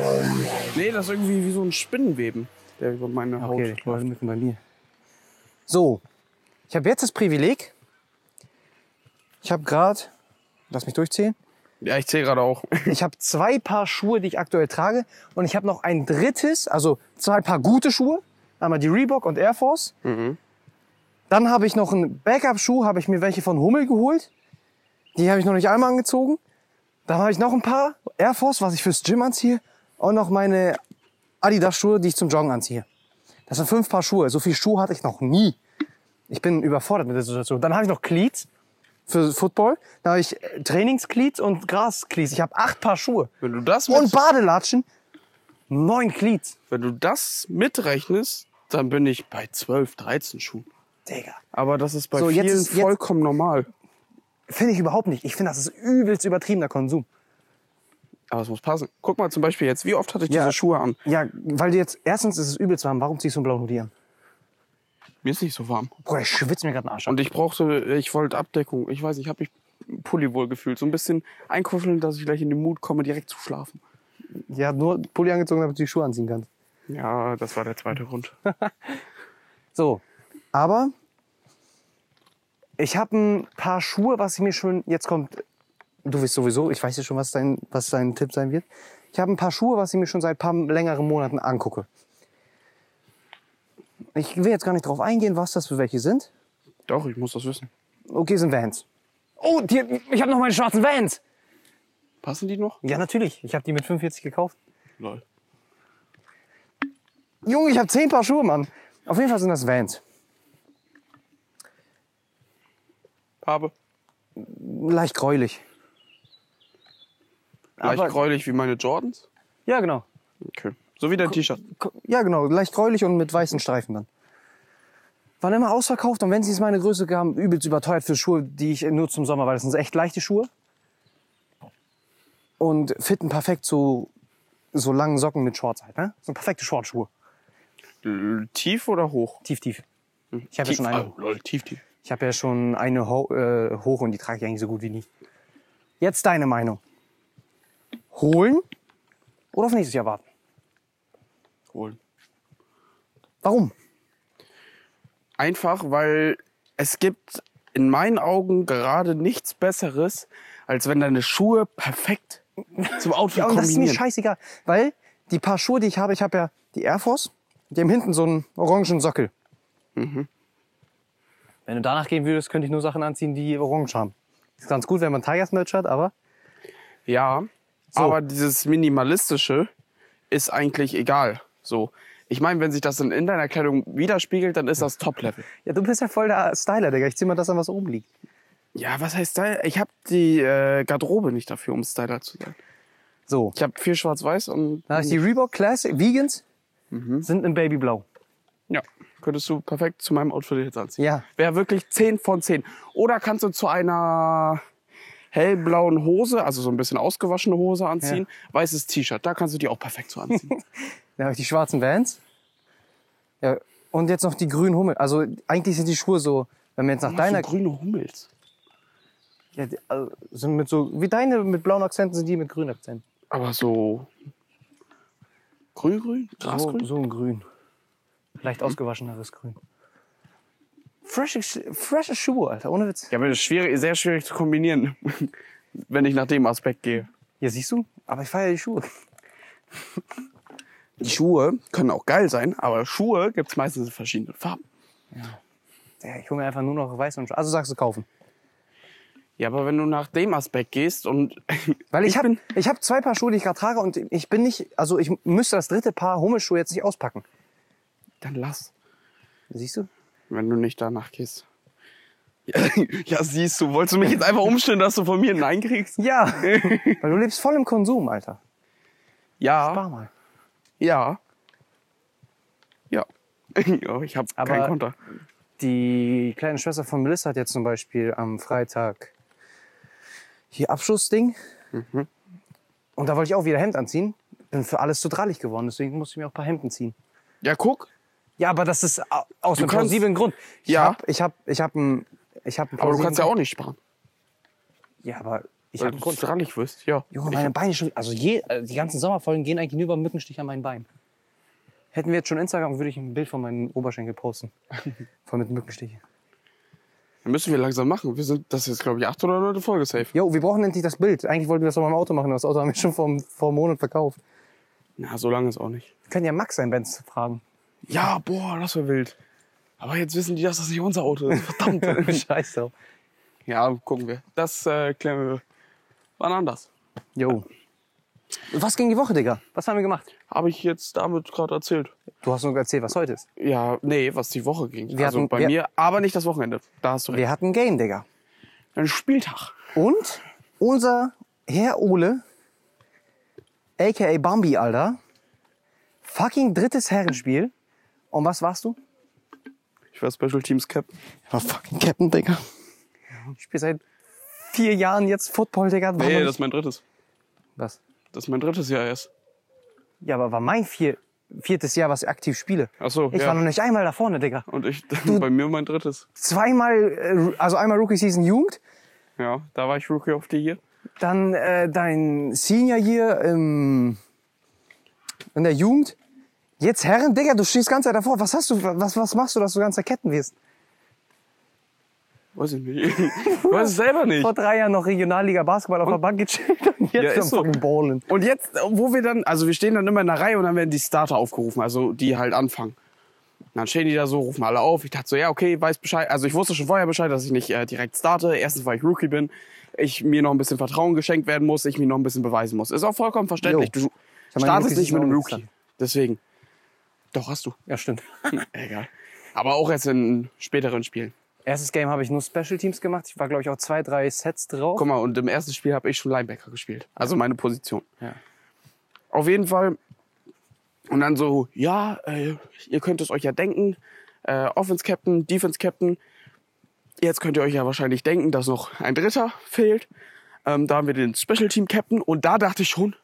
Nee, das ist irgendwie wie so ein Spinnenweben, der über meine Haut Okay, die Mücken bei mir. So. Ich habe jetzt das Privileg. Ich habe gerade, lass mich durchzählen. Ja, ich zähle gerade auch. Ich habe zwei Paar Schuhe, die ich aktuell trage. Und ich habe noch ein drittes, also zwei Paar gute Schuhe. Einmal die Reebok und Air Force. Dann habe ich noch einen Backup-Schuh, habe ich mir welche von Hummel geholt. Die habe ich noch nicht einmal angezogen. Dann habe ich noch ein paar Air Force, was ich fürs Gym anziehe. Und noch meine Adidas-Schuhe, die ich zum Joggen anziehe. Das sind fünf Paar Schuhe. So viel Schuhe hatte ich noch nie. Ich bin überfordert mit der Situation. Dann habe ich noch Cleats für Football. Dann habe ich äh, Trainingscleats und Grascleats. Ich habe acht Paar Schuhe. Wenn du das mit, Und Badelatschen. Neun Cleats. wenn du das mitrechnest, dann bin ich bei 12, 13 Schuhen. Digga. Aber das ist bei So, jetzt vielen jetzt- vollkommen normal. Finde ich überhaupt nicht. Ich finde, das ist übelst übertriebener Konsum. Aber es muss passen. Guck mal zum Beispiel jetzt, wie oft hatte ich Ja. diese Schuhe an? Ja, weil du jetzt, erstens ist es übelst warm. Warum ziehst du einen blauen Hoodie an? Mir ist nicht so warm. Bruder, ich schwitze mir gerade den Arsch ab. Und ich brauchte, ich wollte Abdeckung. Ich weiß nicht, ich habe mich Pulli wohl gefühlt. So ein bisschen einkuscheln, dass ich gleich in den Mut komme, direkt zu schlafen. Ja, nur Pulli angezogen, damit du die Schuhe anziehen kannst. Ja, das war der zweite Grund. So, aber ich habe ein paar Schuhe, was ich mir schon, jetzt kommt, du weißt sowieso, ich weiß ja schon, was dein, was dein Tipp sein wird. Ich habe ein paar Schuhe, was ich mir schon seit paar längeren Monaten angucke. Ich will jetzt gar nicht drauf eingehen, was das für welche sind. Doch, ich muss das wissen. Okay, sind Vans. Oh, die, ich habe noch meine schwarzen Vans. Passen die noch? Ja, natürlich. Ich habe die mit 45 gekauft. Lol. Junge, ich habe zehn Paar Schuhe, Mann. Auf jeden Fall sind das Vans. Farbe. Leicht gräulich. Leicht Aber- gräulich wie meine Jordans. Ja, genau. Okay. So wie dein T-Shirt. Ja, genau. Leicht gräulich und mit weißen Streifen dann. Waren immer ausverkauft und wenn sie es meine Größe gaben, übelst überteuert für Schuhe, die ich nur zum Sommer, weil das sind echt leichte Schuhe. Und fitten perfekt zu so langen Socken mit Shorts halt, ne? So perfekte Shortschuhe. Tief oder hoch? Tief, tief. Ich habe ja schon eine. Oh, lol, tief, tief. Ich habe ja schon eine ho äh, hoch und die trage ich eigentlich so gut wie nie. Jetzt deine Meinung. Holen oder auf nächstes Jahr warten? Holen. Warum? Einfach, weil es gibt in meinen Augen gerade nichts Besseres, als wenn deine Schuhe perfekt zum Outfit Ja, und das ist mir kombinieren. scheißegal. Weil die paar Schuhe, die ich habe, ich habe ja die Air Force, die haben hinten so einen orangen Sockel. Mhm. Wenn du danach gehen würdest, könnte ich nur Sachen anziehen, die orange haben. Ist ganz gut, wenn man Tigers Merch hat, aber Ja, So. aber dieses Minimalistische ist eigentlich egal. So. Ich meine, wenn sich das in, in deiner Kleidung widerspiegelt, dann ist das Top-Level. ja, du bist ja voll der Styler, Digga. Ich zieh mal das an, was oben liegt. Ja, was heißt Style? Ich habe die äh, Garderobe nicht dafür, um Styler zu sein. So, Ich habe viel schwarz-weiß und da ist die Reebok Classic Vegans, Mhm. sind in Babyblau. ja, könntest du perfekt zu meinem Outfit jetzt anziehen. Ja. Wäre wirklich 10 von 10. Oder kannst du zu einer hellblauen Hose, also so ein bisschen ausgewaschene Hose anziehen, weißes T-Shirt, da kannst du die auch perfekt so anziehen. Dann habe ich die schwarzen Vans. Ja, und jetzt noch die grünen Hummel. Also eigentlich sind die Schuhe so, wenn wir jetzt nach Ach, deiner... so grüne Hummels. Ja, die, also, sind mit so, wie deine mit blauen Akzenten sind die mit grünen Akzenten. Aber so grün-grün? So, Grasgrün? so ein Grün. Leicht ausgewascheneres Grün. Frische, Sch- frische Schuhe, Alter, ohne Witz. Ja, aber das ist schwierig, sehr schwierig zu kombinieren, wenn ich nach dem Aspekt gehe. Ja, siehst du? Aber ich feiere die Schuhe. Die Schuhe können auch geil sein, aber Schuhe gibt's meistens in verschiedenen Farben. Ja, ich hole mir einfach nur noch weiß und schwarz. Also sagst du kaufen. Ja, aber wenn du nach dem Aspekt gehst und Weil ich, Ich habe bin- ich hab zwei Paar Schuhe, die ich gerade trage und ich bin nicht, also ich müsste das dritte Paar Hummelschuhe jetzt nicht auspacken. dann lass, Siehst du? Wenn du nicht danach gehst. Ja, ja, siehst du, wolltest du mich jetzt einfach umstellen, dass du von mir ein Nein kriegst? Ja. Weil du lebst voll im Konsum, Alter. Ja, Spar mal. ja. Ja. ja ich habe Aber- keinen Konter. Die kleine Schwester von Melissa hat jetzt zum Beispiel am Freitag hier Abschlussding. Mhm. Und da wollte ich auch wieder Hemd anziehen. Bin für alles zu drallig geworden, deswegen musste ich mir auch ein paar Hemden ziehen. Ja, guck. Ja, aber das ist au- aus einem kannst- plausiblen Grund. Ich Ja. hab, ich hab, ich hab ein, ich hab einen Aber du kannst ja auch nicht sparen. Ja, aber ich habe du einen Grund. strahlig wirst. Ja. Junge, Ich- meine Beine schon, also je, äh, die ganzen Sommerfolgen gehen eigentlich nur über Mückenstich an meinen Beinen. Hätten wir jetzt schon Instagram, würde ich ein Bild von meinen Oberschenkel posten. Voll mit Mückenstichen. Dann müssen wir langsam machen. Wir sind, das ist jetzt, glaube ich, 800 Leute Folge safe. Jo, wir brauchen endlich das Bild. Eigentlich wollten wir das doch mal im Auto machen, das Auto haben wir schon vor, vor einem Monat verkauft. Na, so lange ist auch nicht. Wir können ja Max sein Benz fragen. Ja, boah, das wäre wild. Aber jetzt wissen die, dass das nicht unser Auto ist. Verdammt. Scheiß drauf. ja, gucken wir. Das äh, klären wir wann anders. Jo. Was ging die Woche, Digga? Was haben wir gemacht? Habe ich jetzt damit gerade erzählt. Du hast nur erzählt, was heute ist. Ja, nee, was die Woche ging. Wir also hatten- bei mir, aber nicht das Wochenende. Da hast du recht. Wir hatten ein Game, Digga. Ein Spieltag. Und unser Herr Ole, a.k.a. Bambi, Alter, fucking drittes Herrenspiel. Und was warst du? Ich war Special Teams Cap. Ich war fucking Captain, Digga. Ich spiele seit vier Jahren jetzt Football, Digga. War noch Nee, das ist mein drittes. was? Das ist mein drittes Jahr erst. Ja, aber war mein vier, viertes Jahr, was ich aktiv spiele. Ach so, Ich ja. war noch nicht einmal da vorne, Digga. Und ich, bei mir mein drittes. Zweimal, äh, also einmal Rookie Season Jugend, Ja, da war ich Rookie of the Year. dann äh, dein Senior Year im, in der Jugend. Jetzt Herren, Digga, du stehst ganz Zeit davor. Was hast du, was, was machst du, dass du ganz Ketten wirst? Weiß ich nicht. Ich weiß es selber nicht. Vor drei Jahren noch Regionalliga Basketball auf der Bank gechillt und jetzt Ja, ist am so. fucking Ballen. Und jetzt, wo wir dann, also wir stehen dann immer in der Reihe und dann werden die Starter aufgerufen, also die halt anfangen. Und dann stehen die da so, rufen alle auf. Ich dachte so, ja, okay, weiß Bescheid. Also ich wusste schon vorher Bescheid, dass ich nicht äh, direkt starte. Erstens, weil ich Rookie bin, ich mir noch ein bisschen Vertrauen geschenkt werden muss, ich mir noch ein bisschen beweisen muss. Ist auch vollkommen verständlich. Jo. Du startest nicht mit einem Rookie. Deswegen. Doch, hast du. Ja, stimmt. Egal. Aber auch erst in späteren Spielen. Erstes Game habe ich nur Special Teams gemacht. Ich war, glaube ich, auch zwei, drei Sets drauf. Guck mal, und im ersten Spiel habe ich schon Linebacker gespielt. Also meine Position. Ja. Auf jeden Fall. Und dann so, ja, äh, ihr könnt es euch ja denken. Äh, Offense Captain, Defense Captain. Jetzt könnt ihr euch ja wahrscheinlich denken, dass noch ein Dritter fehlt. Ähm, da haben wir den Special Team Captain. Und da dachte ich schon,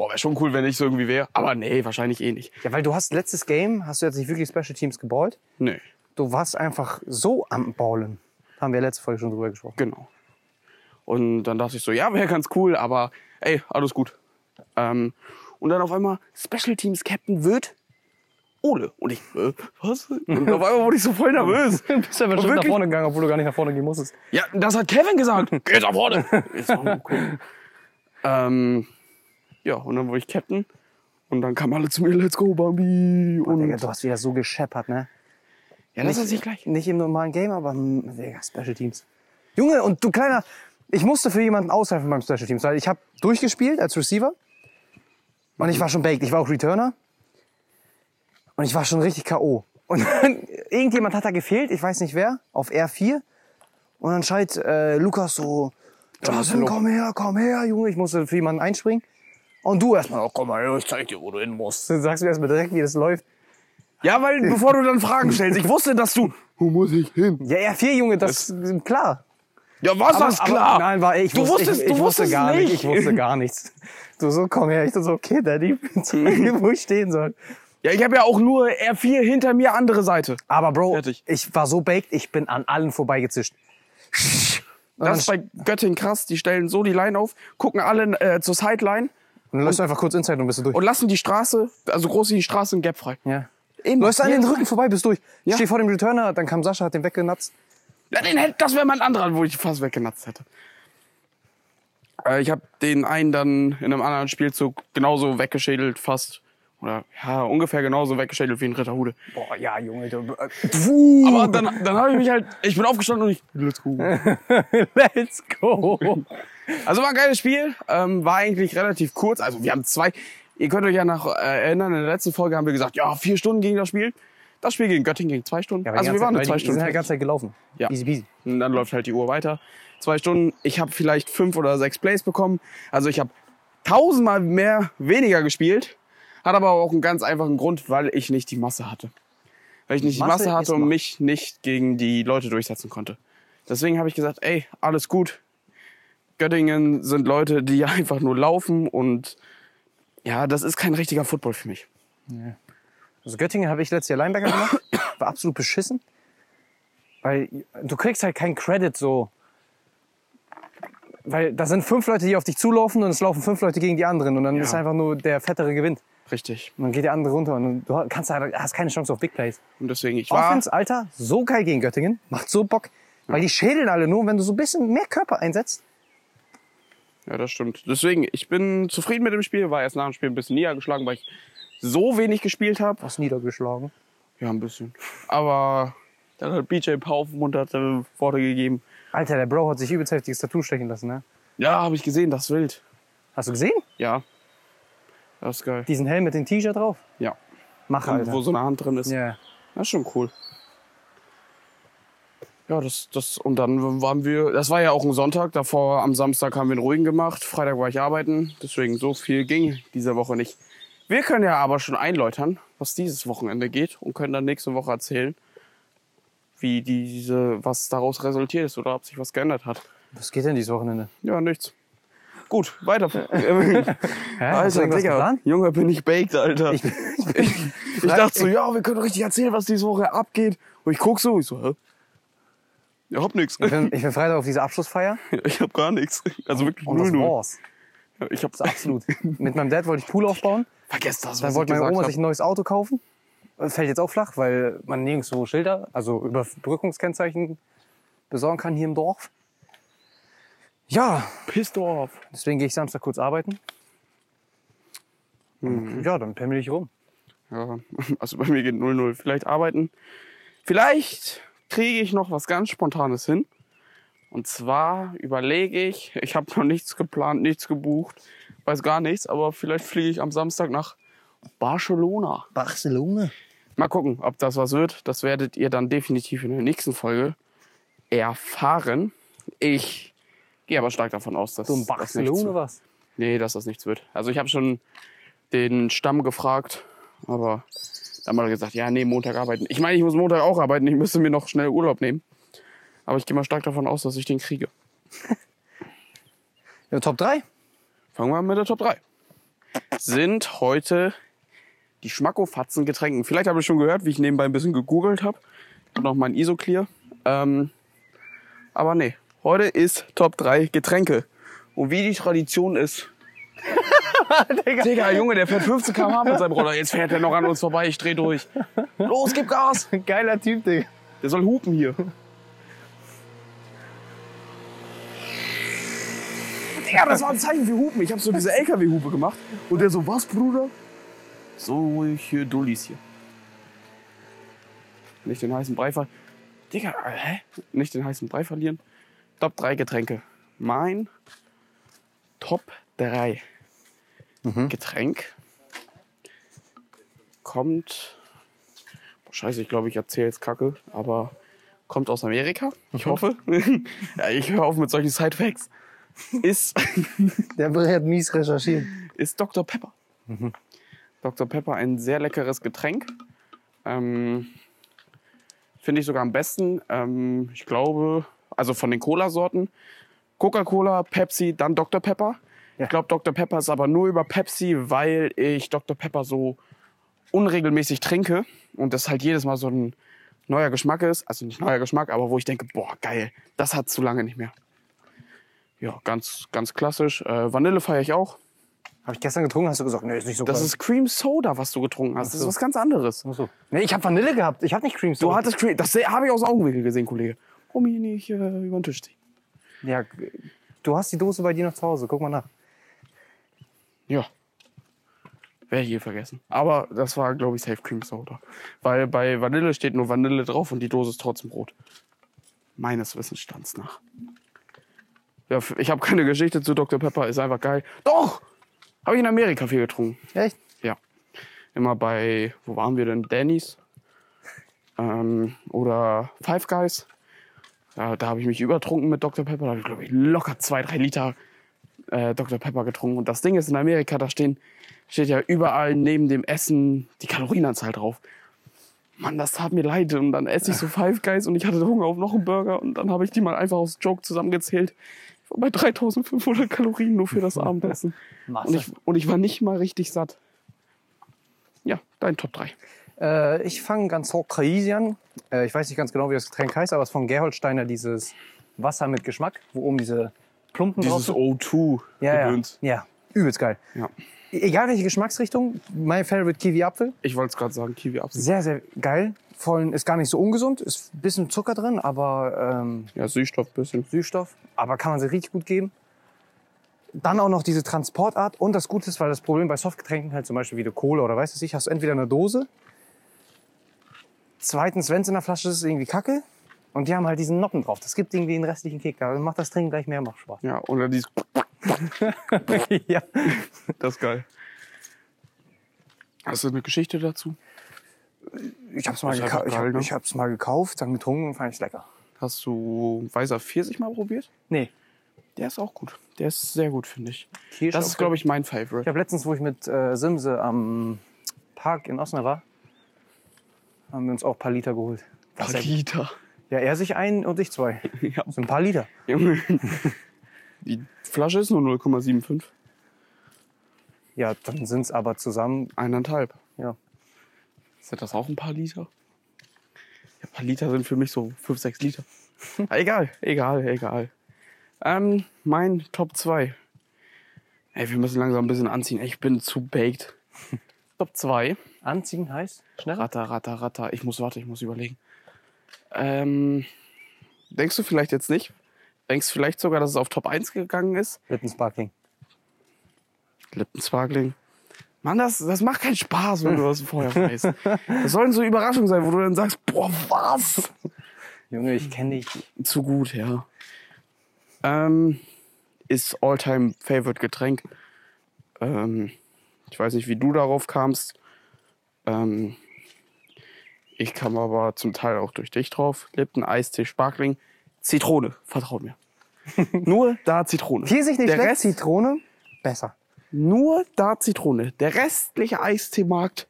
boah, wäre schon cool, wenn ich so irgendwie wäre. Aber nee, wahrscheinlich eh nicht. Ja, weil du hast letztes Game, hast du jetzt nicht wirklich Special Teams geballt. Nee, Du warst einfach so am Ballen. Haben wir letzte Folge schon drüber gesprochen. genau. Und dann dachte ich so, ja, wäre ganz cool, aber ey, alles gut. Ähm, und dann auf einmal Special Teams Captain wird Ole. Und ich, äh, was? Und auf einmal wurde ich so voll nervös. Du bist ja bestimmt nach wirklich? vorne gegangen, obwohl du gar nicht nach vorne gehen musstest. Ja, das hat Kevin gesagt. Geht nach vorne. Ich so, okay. Ähm, ja, und dann wurde ich Captain. Und dann kamen alle zu mir, let's go, Bambi. Und Digga, du hast wieder so gescheppert, ne? ja, das ist nicht gleich. Nicht im normalen Game, aber hm, Digga, Special Teams. Junge, und du kleiner, ich musste für jemanden aushelfen beim Special Teams, weil ich habe durchgespielt als Receiver und ich war schon baked. Ich war auch Returner und ich war schon richtig K.O. Und dann, irgendjemand hat da gefehlt, ich weiß nicht wer, auf R4. Und dann schreit äh, Lukas so, Justin, komm her, komm her, Junge. Ich musste für jemanden einspringen. Und du erstmal, oh, komm mal ich zeig dir, wo du hin musst. Dann sagst du erstmal direkt, wie das läuft. Ja, weil bevor du dann Fragen stellst, ich wusste, dass du. Wo muss ich hin? Ja, R4, Junge, das ist klar. Ja, was Aber- ist aber- klar? nein, war ich. Du wusste, wusstest- ich, du ich wusste wusstest gar nicht. nicht. Ich wusste gar nichts. Du so, komm her. Ich so, okay, Daddy, mir, wo ich stehen soll. Ja, ich habe ja auch nur R4 hinter mir, andere Seite. Aber Bro, Fertig. ich war so baked, ich bin an allen vorbeigezischt. Das ist bei Göttingen krass. Die stellen so die Line auf, gucken alle äh, zur Sideline dann läufst du einfach kurz Inside und bist du durch. und lassen die Straße, also groß wie die Straße, in Gap frei. ja. Immer. Läufst an den Rücken vorbei, bist durch. Ich Ja. steh vor dem Returner, dann kam Sascha, hat den weggenatzt. Ja, den hätte, das wäre mein anderer, wo ich fast weggenatzt hätte. Äh, ich habe den einen dann in einem anderen Spielzug genauso weggeschädelt, fast. Oder ja, ungefähr genauso weggeschädelt wie ein Ritterhude. Boah, ja, Junge. Du, äh, Aber dann, dann habe ich mich halt, ich bin aufgestanden und ich, let's go. Let's go. Also war ein geiles Spiel, ähm, war eigentlich relativ kurz. Also wir haben zwei, ihr könnt euch ja noch äh, erinnern, in der letzten Folge haben wir gesagt, ja, vier Stunden ging das Spiel. Das Spiel gegen Göttingen ging zwei Stunden. Ja, also wir waren eine zwei die- Stunden. sind halt die ganze Zeit gelaufen. Ja. Easy peasy. Und dann läuft halt die Uhr weiter. Zwei Stunden. Ich habe vielleicht fünf oder sechs Plays bekommen. Also ich habe tausendmal mehr weniger gespielt. Hat aber auch einen ganz einfachen Grund, weil ich nicht die Masse hatte. Weil ich nicht die Masse Masse hatte und mich nicht gegen die Leute durchsetzen konnte. Deswegen habe ich gesagt, ey, alles gut. Göttingen sind Leute, die einfach nur laufen und ja, das ist kein richtiger Football für mich. Also Göttingen habe ich letztes Jahr Linebacker gemacht. War absolut beschissen. Weil du kriegst halt keinen Credit so. Weil da sind fünf Leute, die auf dich zulaufen und es laufen fünf Leute gegen die anderen. Und dann Ja. ist einfach nur der Fettere gewinnt. Richtig. Und dann geht der andere runter und du kannst halt, hast keine Chance auf Big Plays. Und deswegen, ich war... Offense, Alter, so geil gegen Göttingen. Macht so Bock. Weil die schädeln alle nur, wenn du so ein bisschen mehr Körper einsetzt. Ja, das stimmt. Deswegen, ich bin zufrieden mit dem Spiel. War erst nach dem Spiel ein bisschen niedergeschlagen, weil ich so wenig gespielt habe. Was niedergeschlagen. Ja, ein bisschen. Aber dann hat BJ ein paar aufmunterte Worte gegeben. Alter, der Bro hat sich übelst heftiges Tattoo stechen lassen, ne? Ja, habe ich gesehen, das ist wild. Hast du gesehen? Ja. Das ist geil. Diesen Helm mit dem T-Shirt drauf? Ja. Mach, Alter. wo so eine Hand drin ist. Ja. Das ist schon cool. Ja, das, das, und dann waren wir, das war ja auch ein Sonntag, davor am Samstag haben wir einen ruhigen gemacht, Freitag war ich arbeiten, deswegen so viel ging diese Woche nicht. Wir können ja aber schon einläutern, was dieses Wochenende geht und können dann nächste Woche erzählen, wie diese, was daraus resultiert ist oder ob sich was geändert hat. Was geht denn dieses Wochenende? Ja, nichts. Gut, weiter. Hä? Alter, Digga? Junge, bin ich baked, Alter. Ich, Ich, ich dachte so, ja, wir können richtig erzählen, was diese Woche abgeht. Und ich guck so, ich so, hä? Ich hab nix. ich, bin, ich bin Freitag auf diese Abschlussfeier. Ich hab gar nichts. Also wirklich Und das null, null. Ich hab Das ist absolut. Mit meinem Dad wollte ich Pool aufbauen. Vergesst das, was Dann ich wollte meine Oma hab. sich ein neues Auto kaufen. Das Fällt jetzt auch flach, weil man nirgendwo Schilder, also Überbrückungskennzeichen besorgen kann hier im Dorf. Ja, Piss drauf. deswegen gehe ich Samstag kurz arbeiten. Mhm. Ja, dann pimmel ich rum. Ja, also bei mir geht 0-0. Vielleicht arbeiten. Vielleicht kriege ich noch was ganz Spontanes hin. Und zwar überlege ich, ich habe noch nichts geplant, nichts gebucht, weiß gar nichts, aber vielleicht fliege ich am Samstag nach Barcelona. Barcelona. Mal gucken, ob das was wird. Das werdet ihr dann definitiv in der nächsten Folge erfahren. Ich gehe aber stark davon aus, dass So ein das nichts Barcelona wird. was? Nee, dass das nichts wird. Also ich habe schon den Stamm gefragt, aber dann hat er gesagt, ja, nee, Montag arbeiten. Ich meine, ich muss Montag auch arbeiten. Ich müsste mir noch schnell Urlaub nehmen. Aber ich gehe mal stark davon aus, dass ich den kriege. Ja, Top 3? Fangen wir an mit der Top 3. Sind heute die Schmackofatzen Getränken. Vielleicht habe ich schon gehört, wie ich nebenbei ein bisschen gegoogelt habe. Und noch mein Isoclear. Ähm, aber nee, heute ist Top 3 Getränke. Und wie die Tradition ist. Digga, Junge, der fährt 15 km/h mit seinem Roller. Jetzt fährt er noch an uns vorbei. Ich dreh durch. Los, gib Gas. Geiler Typ, Digga. Der soll hupen hier. Digga, das war ein Zeichen für Hupen. Ich habe so diese LKW-Hupe gemacht. Und der so, was, Bruder? So ruhig hier, Dullis hier. Nicht den heißen Brei verlieren. Digga, hä? Nicht den heißen Brei verlieren. Top 3 Getränke. Mein Top 3 Getränk kommt. Boah, scheiße, ich glaube, ich erzähle jetzt Kacke, aber kommt aus Amerika. Ich hoffe. ja, ich höre auf mit solchen Sidefacts. Ist, Der Bre hat mies recherchiert. ist Dr. Pepper. Dr. Pepper, ein sehr leckeres Getränk. Ähm, Finde ich sogar am besten. Ähm, ich glaube, also von den Cola-Sorten. Coca-Cola, Pepsi, dann Dr. Pepper. Ja. Ich glaube, Dr. Pepper ist aber nur über Pepsi, weil ich Dr. Pepper so unregelmäßig trinke und das halt jedes Mal so ein neuer Geschmack ist. Also nicht neuer Geschmack, aber wo ich denke, boah, geil, das hat zu lange nicht mehr. Ja, ganz, ganz klassisch. Äh, Vanille feiere ich auch. Habe ich gestern getrunken, hast du gesagt, nee, ist nicht so Das geil. ist Cream Soda, was du getrunken hast. Das ist was ganz anderes. Ach so. Nee, ich habe Vanille gehabt. Ich habe nicht Cream Du Soda. hattest Cream, das habe ich aus Augenwinkel gesehen, Kollege. Warum hier nicht äh, über den Tisch ziehen? Ja, du hast die Dose bei dir noch zu Hause. Guck mal nach. Ja. Wäre hier vergessen. Aber das war, glaube ich, Safe Cream Soda. Weil bei Vanille steht nur Vanille drauf und die Dose ist trotzdem rot. Meines Wissensstands nach. Ja, ich habe keine Geschichte zu Dr. Pepper, ist einfach geil. Doch! Habe ich in Amerika viel getrunken. Echt? Ja. Immer bei, wo waren wir denn? Danny's. Ähm, oder Five Guys. Ja, da habe ich mich übertrunken mit Dr. Pepper. Da habe ich, glaube ich, locker zwei, drei Liter äh, Dr. Pepper getrunken. Und das Ding ist, in Amerika, da stehen, steht ja überall neben dem Essen die Kalorienanzahl drauf. Mann, das tat mir leid. Und dann esse ich so Five Guys und ich hatte Hunger auf noch einen Burger. Und dann habe ich die mal einfach aus Joke zusammengezählt. Ich war bei 3500 Kalorien nur für das Abendessen. Und ich, und ich war nicht mal richtig satt. Ja, dein Top 3. Äh, ich fange ganz hoch crazy an. Äh, ich weiß nicht ganz genau, wie das Getränk heißt, aber es ist von Gerholsteiner dieses Wasser mit Geschmack, wo oben diese Plumpen drauf Dieses sind. O2 Ja, ja. Gedöns. ja, übelst geil. Ja. Egal welche Geschmacksrichtung, mein Favorite Kiwi-Apfel. Ich wollte es gerade sagen, Kiwi Apfel. Sehr, sehr geil. Vor allem ist gar nicht so ungesund, ist ein bisschen Zucker drin, aber ähm, Ja, Süßstoff bisschen. Süßstoff. Aber kann man sich richtig gut geben. Dann auch noch diese Transportart. Und das Gute ist, weil das Problem bei Softgetränken halt zum Beispiel wie eine Cola oder weißt du nicht, hast du entweder eine Dose. Zweitens, wenn es in der Flasche ist, ist es irgendwie kacke. Und die haben halt diesen Noppen drauf. Das gibt irgendwie einen restlichen Kick. Da macht das Trinken gleich mehr macht Spaß. Ja, oder dieses. ja. Das ist geil. Hast du eine Geschichte dazu? Ich hab's mal, Das ist gekau ich hab, ne? ich hab's mal gekauft, dann getrunken und fand ich's lecker. Hast du Weißer Pfirsich mal probiert? Nee. Der ist auch gut. Der ist sehr gut, finde ich. Kirsch Das ist, glaube ich, mein Ich Favorite. habe letztens, wo ich mit äh, Simse am Park in Osnabrück war, haben wir uns auch ein paar Liter geholt. Sehr gut. Liter. Ja, er sich einen und ich zwei. Ja. So ein paar Liter. Junge. Die Flasche ist nur 0,75. Ja, dann sind es aber zusammen, Eineinhalb. ja. Sind das auch ein paar Liter? Ja, ein paar Liter sind für mich so 5, 6 Liter. Egal, egal, egal. Ähm, mein Top 2. Ey, wir müssen langsam ein bisschen anziehen. Ich bin zu baked. Top 2. Anziehen heißt schnell. Ratter, ratter, ratter. Ich muss, warte, ich muss überlegen. Ähm, denkst du vielleicht jetzt nicht? Denkst du vielleicht sogar, dass es auf Top 1 gegangen ist? Lippensparkling. Lippensparkling. Mann, das, das macht keinen Spaß, wenn du das vorher weißt. Das sollen so Überraschungen sein, wo du dann sagst, boah, was? Junge, ich kenne dich. Zu gut, ja. Ähm, ist Alltime Favorite Getränk. Ähm, ich weiß nicht, wie du darauf kamst. Ähm, ich kam aber zum Teil auch durch dich drauf. Lipton, Eistee, Sparkling, Zitrone. Vertraut mir. Nur da Zitrone. Pfirsich nicht Der schlecht, Rest, Zitrone besser. Nur da Zitrone. Der restliche Eisteemarkt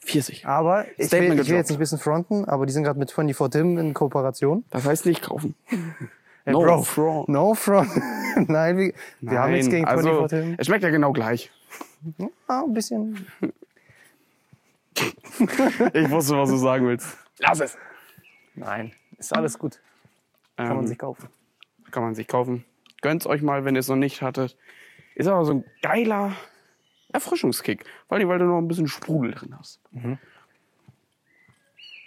Pfirsich. Aber ich will, ich will jetzt nicht ein bisschen fronten, aber die sind gerade mit 24 Tim in Kooperation. Das heißt nicht kaufen. Hey, No Bro, front. No front. Nein, wir, wir haben nichts gegen 24 also, Tim. es schmeckt ja genau gleich. Ah, ein bisschen. Ich wusste, was du sagen willst. Lass es. Nein, ist alles gut. Kann man Ähm, sich kaufen. kann man sich kaufen. Gönnt's euch mal, wenn ihr es noch nicht hattet. Ist aber so ein geiler Erfrischungskick. Vor allem, weil du noch ein bisschen Sprudel drin hast.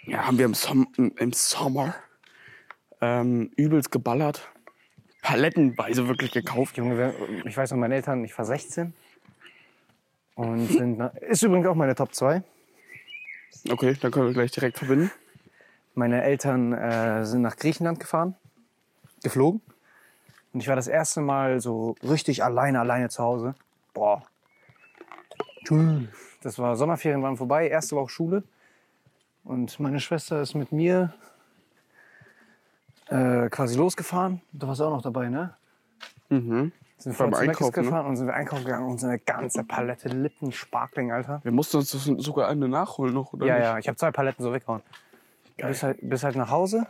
Ja, haben wir im, Som im Sommer ähm, übelst geballert. palettenweise wirklich gekauft. Junge, ich weiß noch, meine Eltern, ich war 16. Und sind, ist übrigens auch meine Top 2. Okay, dann können wir gleich direkt verbinden. Meine Eltern äh, sind nach Griechenland gefahren, geflogen. Und ich war das erste Mal so richtig alleine, alleine zu Hause. Boah. Das war Sommerferien waren vorbei, erste Woche Schule. Und meine Schwester ist mit mir äh, quasi losgefahren. Du warst auch noch dabei, ne? Mhm. Sind voll zu Einkaufen, ne? gefahren und sind wir einkaufen gegangen und so eine ganze Palette Lippen, Sparkling, Alter. Wir mussten uns sogar eine nachholen noch, oder Ja, nicht? ja, ich habe zwei Paletten so weggehauen. Bis halt, bis halt nach Hause.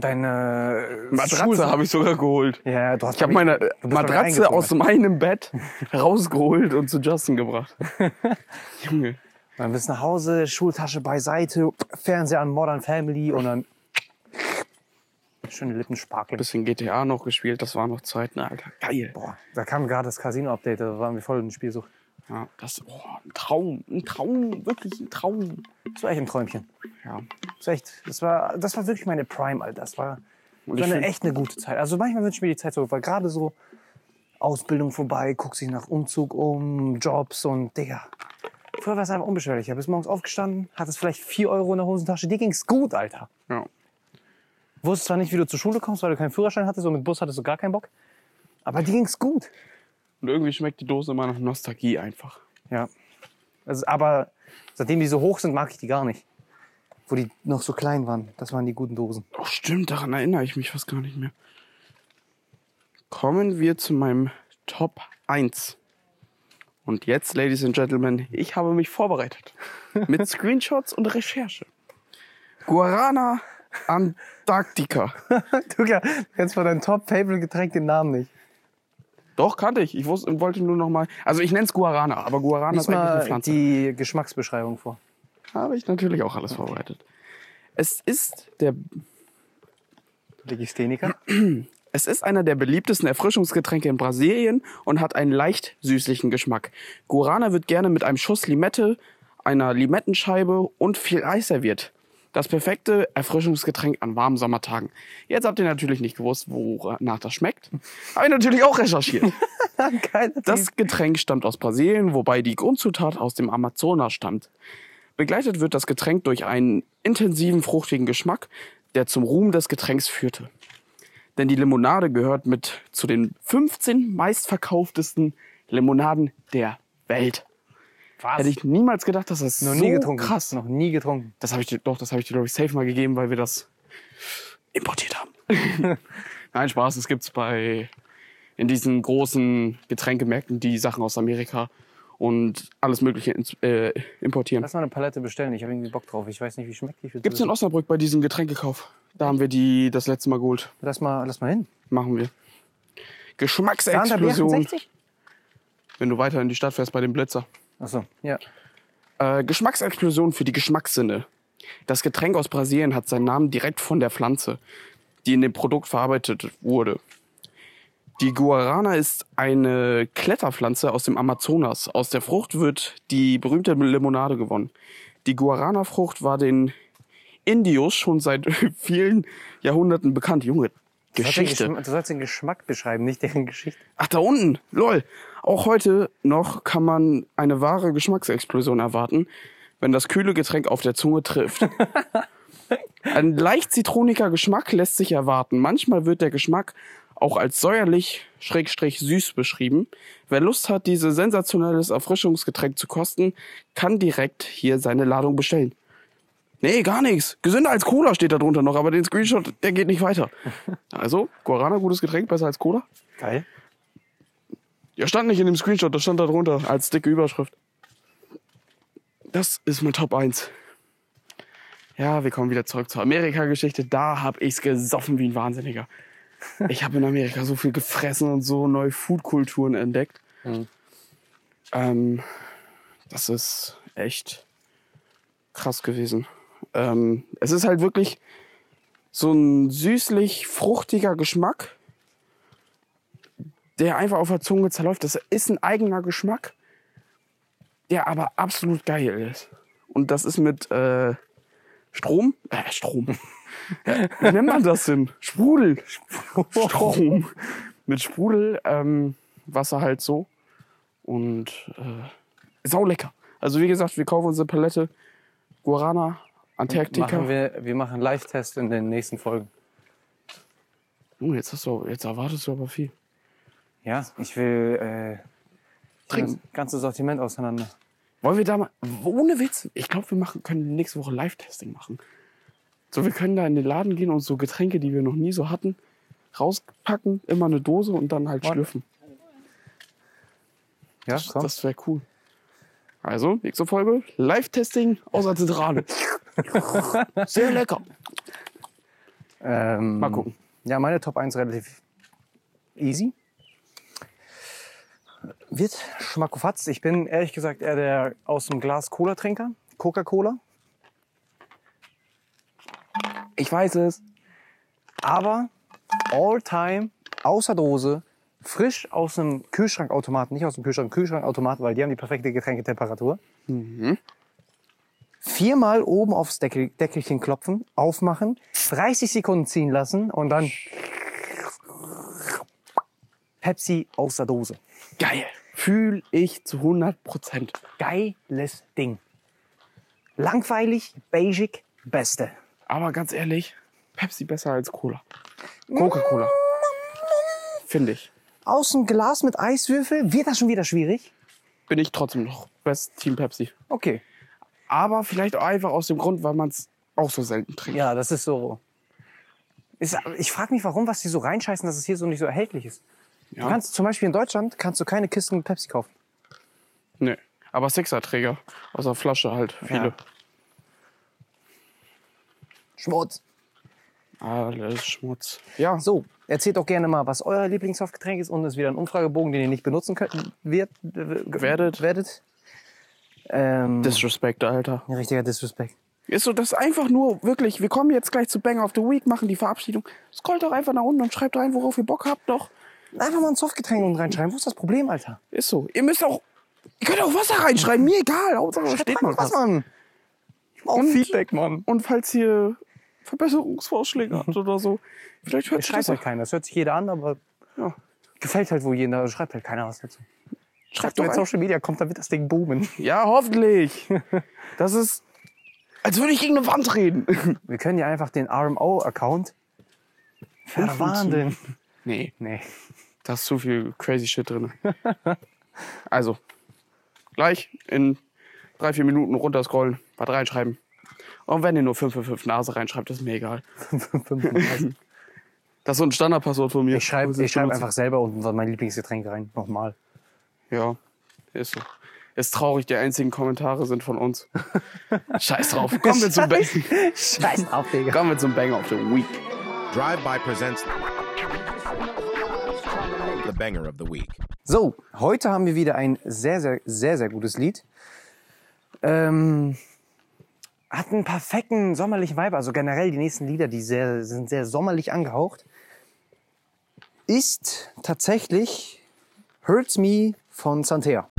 Deine äh, Matratze habe ich sogar geholt. Ja, du hast Ich habe meine Matratze aus meinem Bett rausgeholt und zu Justin gebracht. Junge. Dann bist du nach Hause, Schultasche beiseite, Fernseher an Modern Family und dann schöne Lippensparkling. Bisschen GTA noch gespielt, das war noch Zeiten, Alter. Geil. Boah, da kam gerade das Casino-Update, da waren wir voll in Spielsucht. Ja, das, oh, ein Traum, ein Traum, wirklich ein Traum. Das war echt ein Träumchen. Ja. Das war, echt, das war, das war wirklich meine Prime, Alter. Das war, das ich war eine echt eine gute Zeit. Also manchmal wünsche ich mir die Zeit so, weil gerade so Ausbildung vorbei, guckst dich nach Umzug um, Jobs und Digga. Früher war es einfach unbeschwerlicher. Bist morgens aufgestanden, hattest vielleicht 4 Euro in der Hosentasche, dir ging's gut, Alter. Ja. Wusstest zwar nicht, wie du zur Schule kommst, weil du keinen Führerschein hattest und mit Bus hattest du gar keinen Bock. Aber dir ging's gut. Und irgendwie schmeckt die Dose immer nach Nostalgie einfach. Ja. Also, aber seitdem die so hoch sind, mag ich die gar nicht. Wo die noch so klein waren. Das waren die guten Dosen. Oh, stimmt, daran erinnere ich mich fast gar nicht mehr. Kommen wir zu meinem Top 1. Und jetzt, Ladies and Gentlemen, ich habe mich vorbereitet. Mit Screenshots und Recherche. Guarana Antarctica. du jetzt von deinem Top-Favorite-Getränk den Namen nicht. Doch, kannte ich. Ich wusste, wollte nur noch mal. Also ich nenne es Guarana, aber Guarana Lies ist eigentlich eine Pflanze. die Geschmacksbeschreibung vor. Habe ich natürlich auch alles vorbereitet. Es ist der Legistheniker. Es ist einer der beliebtesten Erfrischungsgetränke in Brasilien und hat einen leicht süßlichen Geschmack. Guarana wird gerne mit einem Schuss Limette, einer Limettenscheibe und viel Eis serviert. Das perfekte Erfrischungsgetränk an warmen Sommertagen. Jetzt habt ihr natürlich nicht gewusst, wonach das schmeckt. Habe ich natürlich auch recherchiert. Das Getränk stammt aus Brasilien, wobei die Grundzutat aus dem Amazonas stammt. Begleitet wird das Getränk durch einen intensiven, fruchtigen Geschmack, der zum Ruhm des Getränks führte. Denn die Limonade gehört mit zu den 15 meistverkauftesten Limonaden der Welt. Was? Hätte ich niemals gedacht, dass das noch so nie getrunken. krass. Noch nie getrunken. Das habe ich dir, doch, das habe ich dir glaube ich safe mal gegeben, weil wir das importiert haben. Nein, Spaß, es gibt's bei in diesen großen Getränkemärkten, die Sachen aus Amerika und alles Mögliche ins, äh, importieren. Lass mal eine Palette bestellen. Ich habe irgendwie Bock drauf. Ich weiß nicht, wie schmeckt die. Gibt's in Osnabrück bei diesem Getränkekauf? Da haben wir die das letzte Mal geholt. Lass mal, lass mal hin. Machen wir. Geschmacksexplosion, 68? wenn du weiter in die Stadt fährst bei dem Blitzer. Achso, ja. Äh, Geschmacksexplosion für die Geschmackssinne. Das Getränk aus Brasilien hat seinen Namen direkt von der Pflanze, die in dem Produkt verarbeitet wurde. Die Guarana ist eine Kletterpflanze aus dem Amazonas. Aus der Frucht wird die berühmte Limonade gewonnen. Die Guarana-Frucht war den Indios schon seit vielen Jahrhunderten bekannt. Junge, Du sollst den Geschichte. Geschmack- Du sollst den Geschmack beschreiben, nicht deren Geschichte. Ach, da unten. Lol. Auch heute noch kann man eine wahre Geschmacksexplosion erwarten, wenn das kühle Getränk auf der Zunge trifft. Ein leicht zitroniger Geschmack lässt sich erwarten. Manchmal wird der Geschmack auch als säuerlich, schrägstrich süß beschrieben. Wer Lust hat, dieses sensationelles Erfrischungsgetränk zu kosten, kann direkt hier seine Ladung bestellen. Nee, gar nichts. Gesünder als Cola steht da drunter noch, aber den Screenshot, der geht nicht weiter. Also, Guarana, gutes Getränk, besser als Cola? Geil. Ja, stand nicht in dem Screenshot, das stand da drunter als dicke Überschrift. Das ist mein Top 1. Ja, wir kommen wieder zurück zur Amerika-Geschichte. Da hab ich's gesoffen wie ein Wahnsinniger. Ich habe in Amerika so viel gefressen und so neue Foodkulturen entdeckt. Mhm. Ähm, das ist echt krass gewesen. Ähm, es ist halt wirklich so ein süßlich-fruchtiger Geschmack der einfach auf der Zunge zerläuft. Das ist ein eigener Geschmack, der aber absolut geil ist. Und das ist mit äh, Strom? Äh, Strom. ja, wie nennt man das denn? Sprudel. Strom. Mit Sprudel, ähm, Wasser halt so. Und äh, sau lecker. Also wie gesagt, wir kaufen unsere Palette Guarana, Antarktika. Machen wir, wir machen Live-Test in den nächsten Folgen. Oh, jetzt, hast du, jetzt erwartest du aber viel. Ja, ich will äh, Trinken. das ganze Sortiment auseinander. Wollen wir da mal, ohne Witz, ich glaube, wir machen, können nächste Woche Live-Testing machen. So, wir können da in den Laden gehen und so Getränke, die wir noch nie so hatten, rauspacken, immer eine Dose und dann halt Warte. schlürfen. Ja, Das, komm. das wäre cool. Also, nächste Folge, Live-Testing aus der Zentrale. Sehr lecker. ähm, Mal gucken. Ja, meine Top 1 relativ easy. Wird schmackofatz. Ich bin ehrlich gesagt eher der aus dem Glas Cola-Trinker. Coca-Cola. Ich weiß es. Aber all time, außer Dose, frisch aus dem Kühlschrankautomaten, nicht aus dem Kühlschrank, Kühlschrankautomaten, weil die haben die perfekte Getränketemperatur. Viermal oben aufs Deckel, Deckelchen klopfen, aufmachen, 30 Sekunden ziehen lassen und dann Pepsi aus der Dose. Geil. Fühl ich zu 100 Prozent. Geiles Ding. Langweilig, basic, beste. Aber ganz ehrlich, Pepsi besser als Cola. Coca-Cola. Finde ich. Aus dem Glas mit Eiswürfel, wird das schon wieder schwierig? Bin ich trotzdem noch Best Team Pepsi. Okay. Aber vielleicht auch einfach aus dem Grund, weil man es auch so selten trinkt. Ja, das ist so. Ist, ich frage mich, warum, was die so reinscheißen, dass es hier so nicht so erhältlich ist. Du Ja. kannst zum Beispiel in Deutschland kannst du keine Kisten mit Pepsi kaufen. Nee. Aber Sixer-Träger. Aus der Flasche halt. Viele. Schmutz. Alles Schmutz. Ja. So, erzählt doch gerne mal, was euer Lieblingssoftgetränk ist und es ist wieder ein Umfragebogen, den ihr nicht benutzen könnt, wird, Werdet. werdet. Ähm, Disrespect, Alter. ein richtiger Disrespect. Ist so, das ist einfach nur wirklich, wir kommen jetzt gleich zu Bang of the Week, machen die Verabschiedung. Scrollt doch einfach nach unten und schreibt rein, worauf ihr Bock habt doch. Einfach mal ein Softgetränk unten reinschreiben. Wo ist das Problem, Alter? Ist so. Ihr müsst auch, ihr könnt auch Wasser reinschreiben, mir egal. Hauptsache da steht noch was. Mann. Auch Und- Feedback, Mann. Und falls ihr Verbesserungsvorschläge habt oder so, vielleicht hört Es sich schreibt das halt auch. keiner. Das hört sich jeder an, aber Ja. gefällt halt wohl jedem. Da schreibt halt keiner was dazu. Schreibt Wenn doch ein. Social Media kommt, dann wird das Ding boomen. Ja, hoffentlich. Das ist, als würde ich gegen eine Wand reden. Wir können ja einfach den RMO-Account verwandeln. Nee, Nee. da ist zu viel crazy shit drin. Also, gleich in drei, vier Minuten runterscrollen, was reinschreiben. Und wenn ihr nur 555 Nase reinschreibt, ist mir egal. Das ist so ein Standardpasswort von mir. Ich schreibe schreib einfach selber unten mein Lieblingsgetränk rein. Nochmal. Ja, ist so. Ist traurig, die einzigen Kommentare sind von uns. Scheiß drauf. Kommen wir zum Bang. Scheiß drauf, Digga. Kommen wir zum Bang of the Week. Drive-By presents the banger of the week. So, heute haben wir wieder ein sehr, sehr, sehr, sehr gutes Lied. Ähm, hat einen perfekten sommerlichen Vibe. Also generell die nächsten Lieder, die sehr, sind sehr sommerlich angehaucht. Ist tatsächlich Hurts Me von Santea.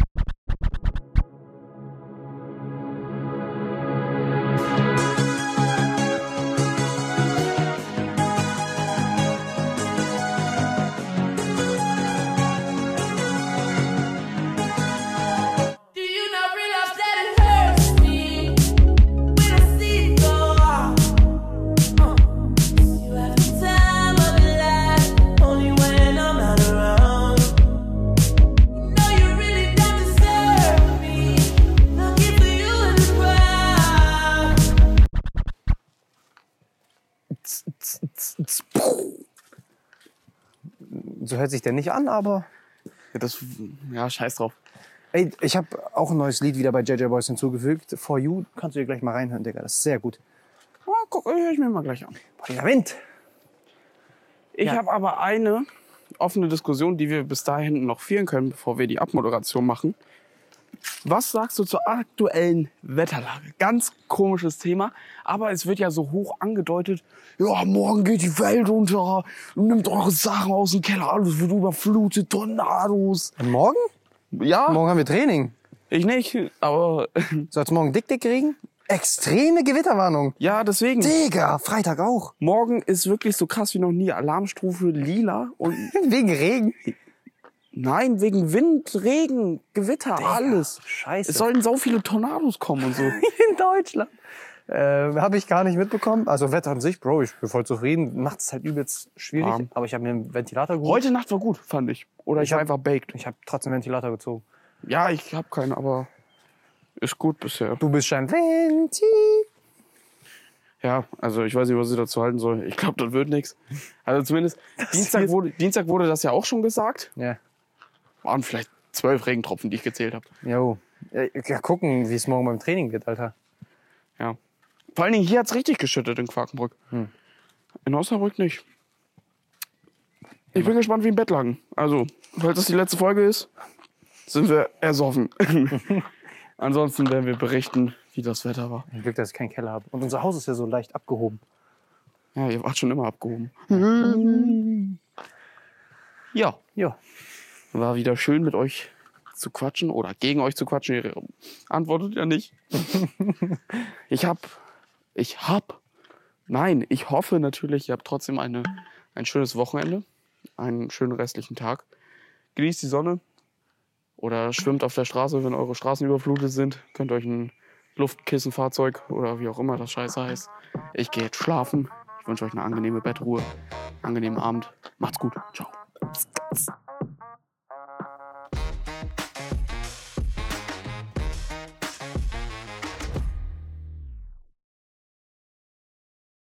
Hört sich der nicht an, aber Ja, das, ja, scheiß drauf. ey, ich habe auch ein neues Lied wieder bei JJ Boys hinzugefügt. For You kannst du dir gleich mal reinhören, Digga. Das ist sehr gut. Ja, guck, höre ich mir mal gleich an. Boah, dieser Wind. Ich Ja. habe aber eine offene Diskussion, die wir bis dahin noch führen können, bevor wir die Abmoderation machen. Was sagst du zur aktuellen Wetterlage? Ganz komisches Thema, aber es wird ja so hoch angedeutet, ja, morgen geht die Welt unter, nimmt eure Sachen aus dem Keller, alles wird überflutet, Tornados. Und morgen? Ja, Morgen haben wir Training. ich nicht, aber Soll es morgen dick, dick regen? Extreme Gewitterwarnung. Ja, deswegen. Digga, Freitag auch. Morgen ist wirklich so krass wie noch nie. Alarmstufe lila und Wegen Regen. Nein, wegen Wind, Regen, Gewitter, alles. Scheiße. Es sollen so viele Tornados kommen und so. in Deutschland. Äh, habe ich gar nicht mitbekommen. Also Wetter an sich, Bro, ich bin voll zufrieden. Nachts ist halt übelst schwierig. Warm. Aber ich habe mir einen Ventilator geholt. Heute Nacht war gut, fand ich. Oder ich, Ich war hab- einfach baked. Ich habe trotzdem einen Ventilator gezogen. Ja, ich habe keinen, aber ist gut bisher. Du bist schon Venti. Ja, also ich weiß nicht, was ich dazu halten soll. Ich glaube, das wird nichts. Also zumindest Dienstag wurde, Dienstag wurde das ja auch schon gesagt. Ja. Waren vielleicht zwölf Regentropfen, die ich gezählt habe. Jo. Ja, gucken, wie es morgen beim Training wird, Alter. Ja. Vor allen Dingen hier hat's richtig geschüttet in Quakenbrück. In Osnabrück nicht. Ich bin gespannt wie im Bett lagen. Also, falls das die letzte Folge ist, sind wir ersoffen. Ansonsten werden wir berichten, wie das Wetter war. Glück, dass ich keinen Keller habe. Und unser Haus ist ja so leicht abgehoben. Ja, ihr wart schon immer abgehoben. Ja, Ja. War wieder schön mit euch zu quatschen oder gegen euch zu quatschen. Ihr antwortet ja nicht. ich hab, ich hab, nein, ich hoffe natürlich, ihr habt trotzdem eine, ein schönes Wochenende, einen schönen restlichen Tag. Genießt die Sonne oder schwimmt auf der Straße, wenn eure Straßen überflutet sind. Könnt euch ein Luftkissenfahrzeug oder wie auch immer das Scheiße heißt. Ich gehe jetzt schlafen. Ich wünsche euch eine angenehme Bettruhe, angenehmen Abend. Macht's gut. Ciao.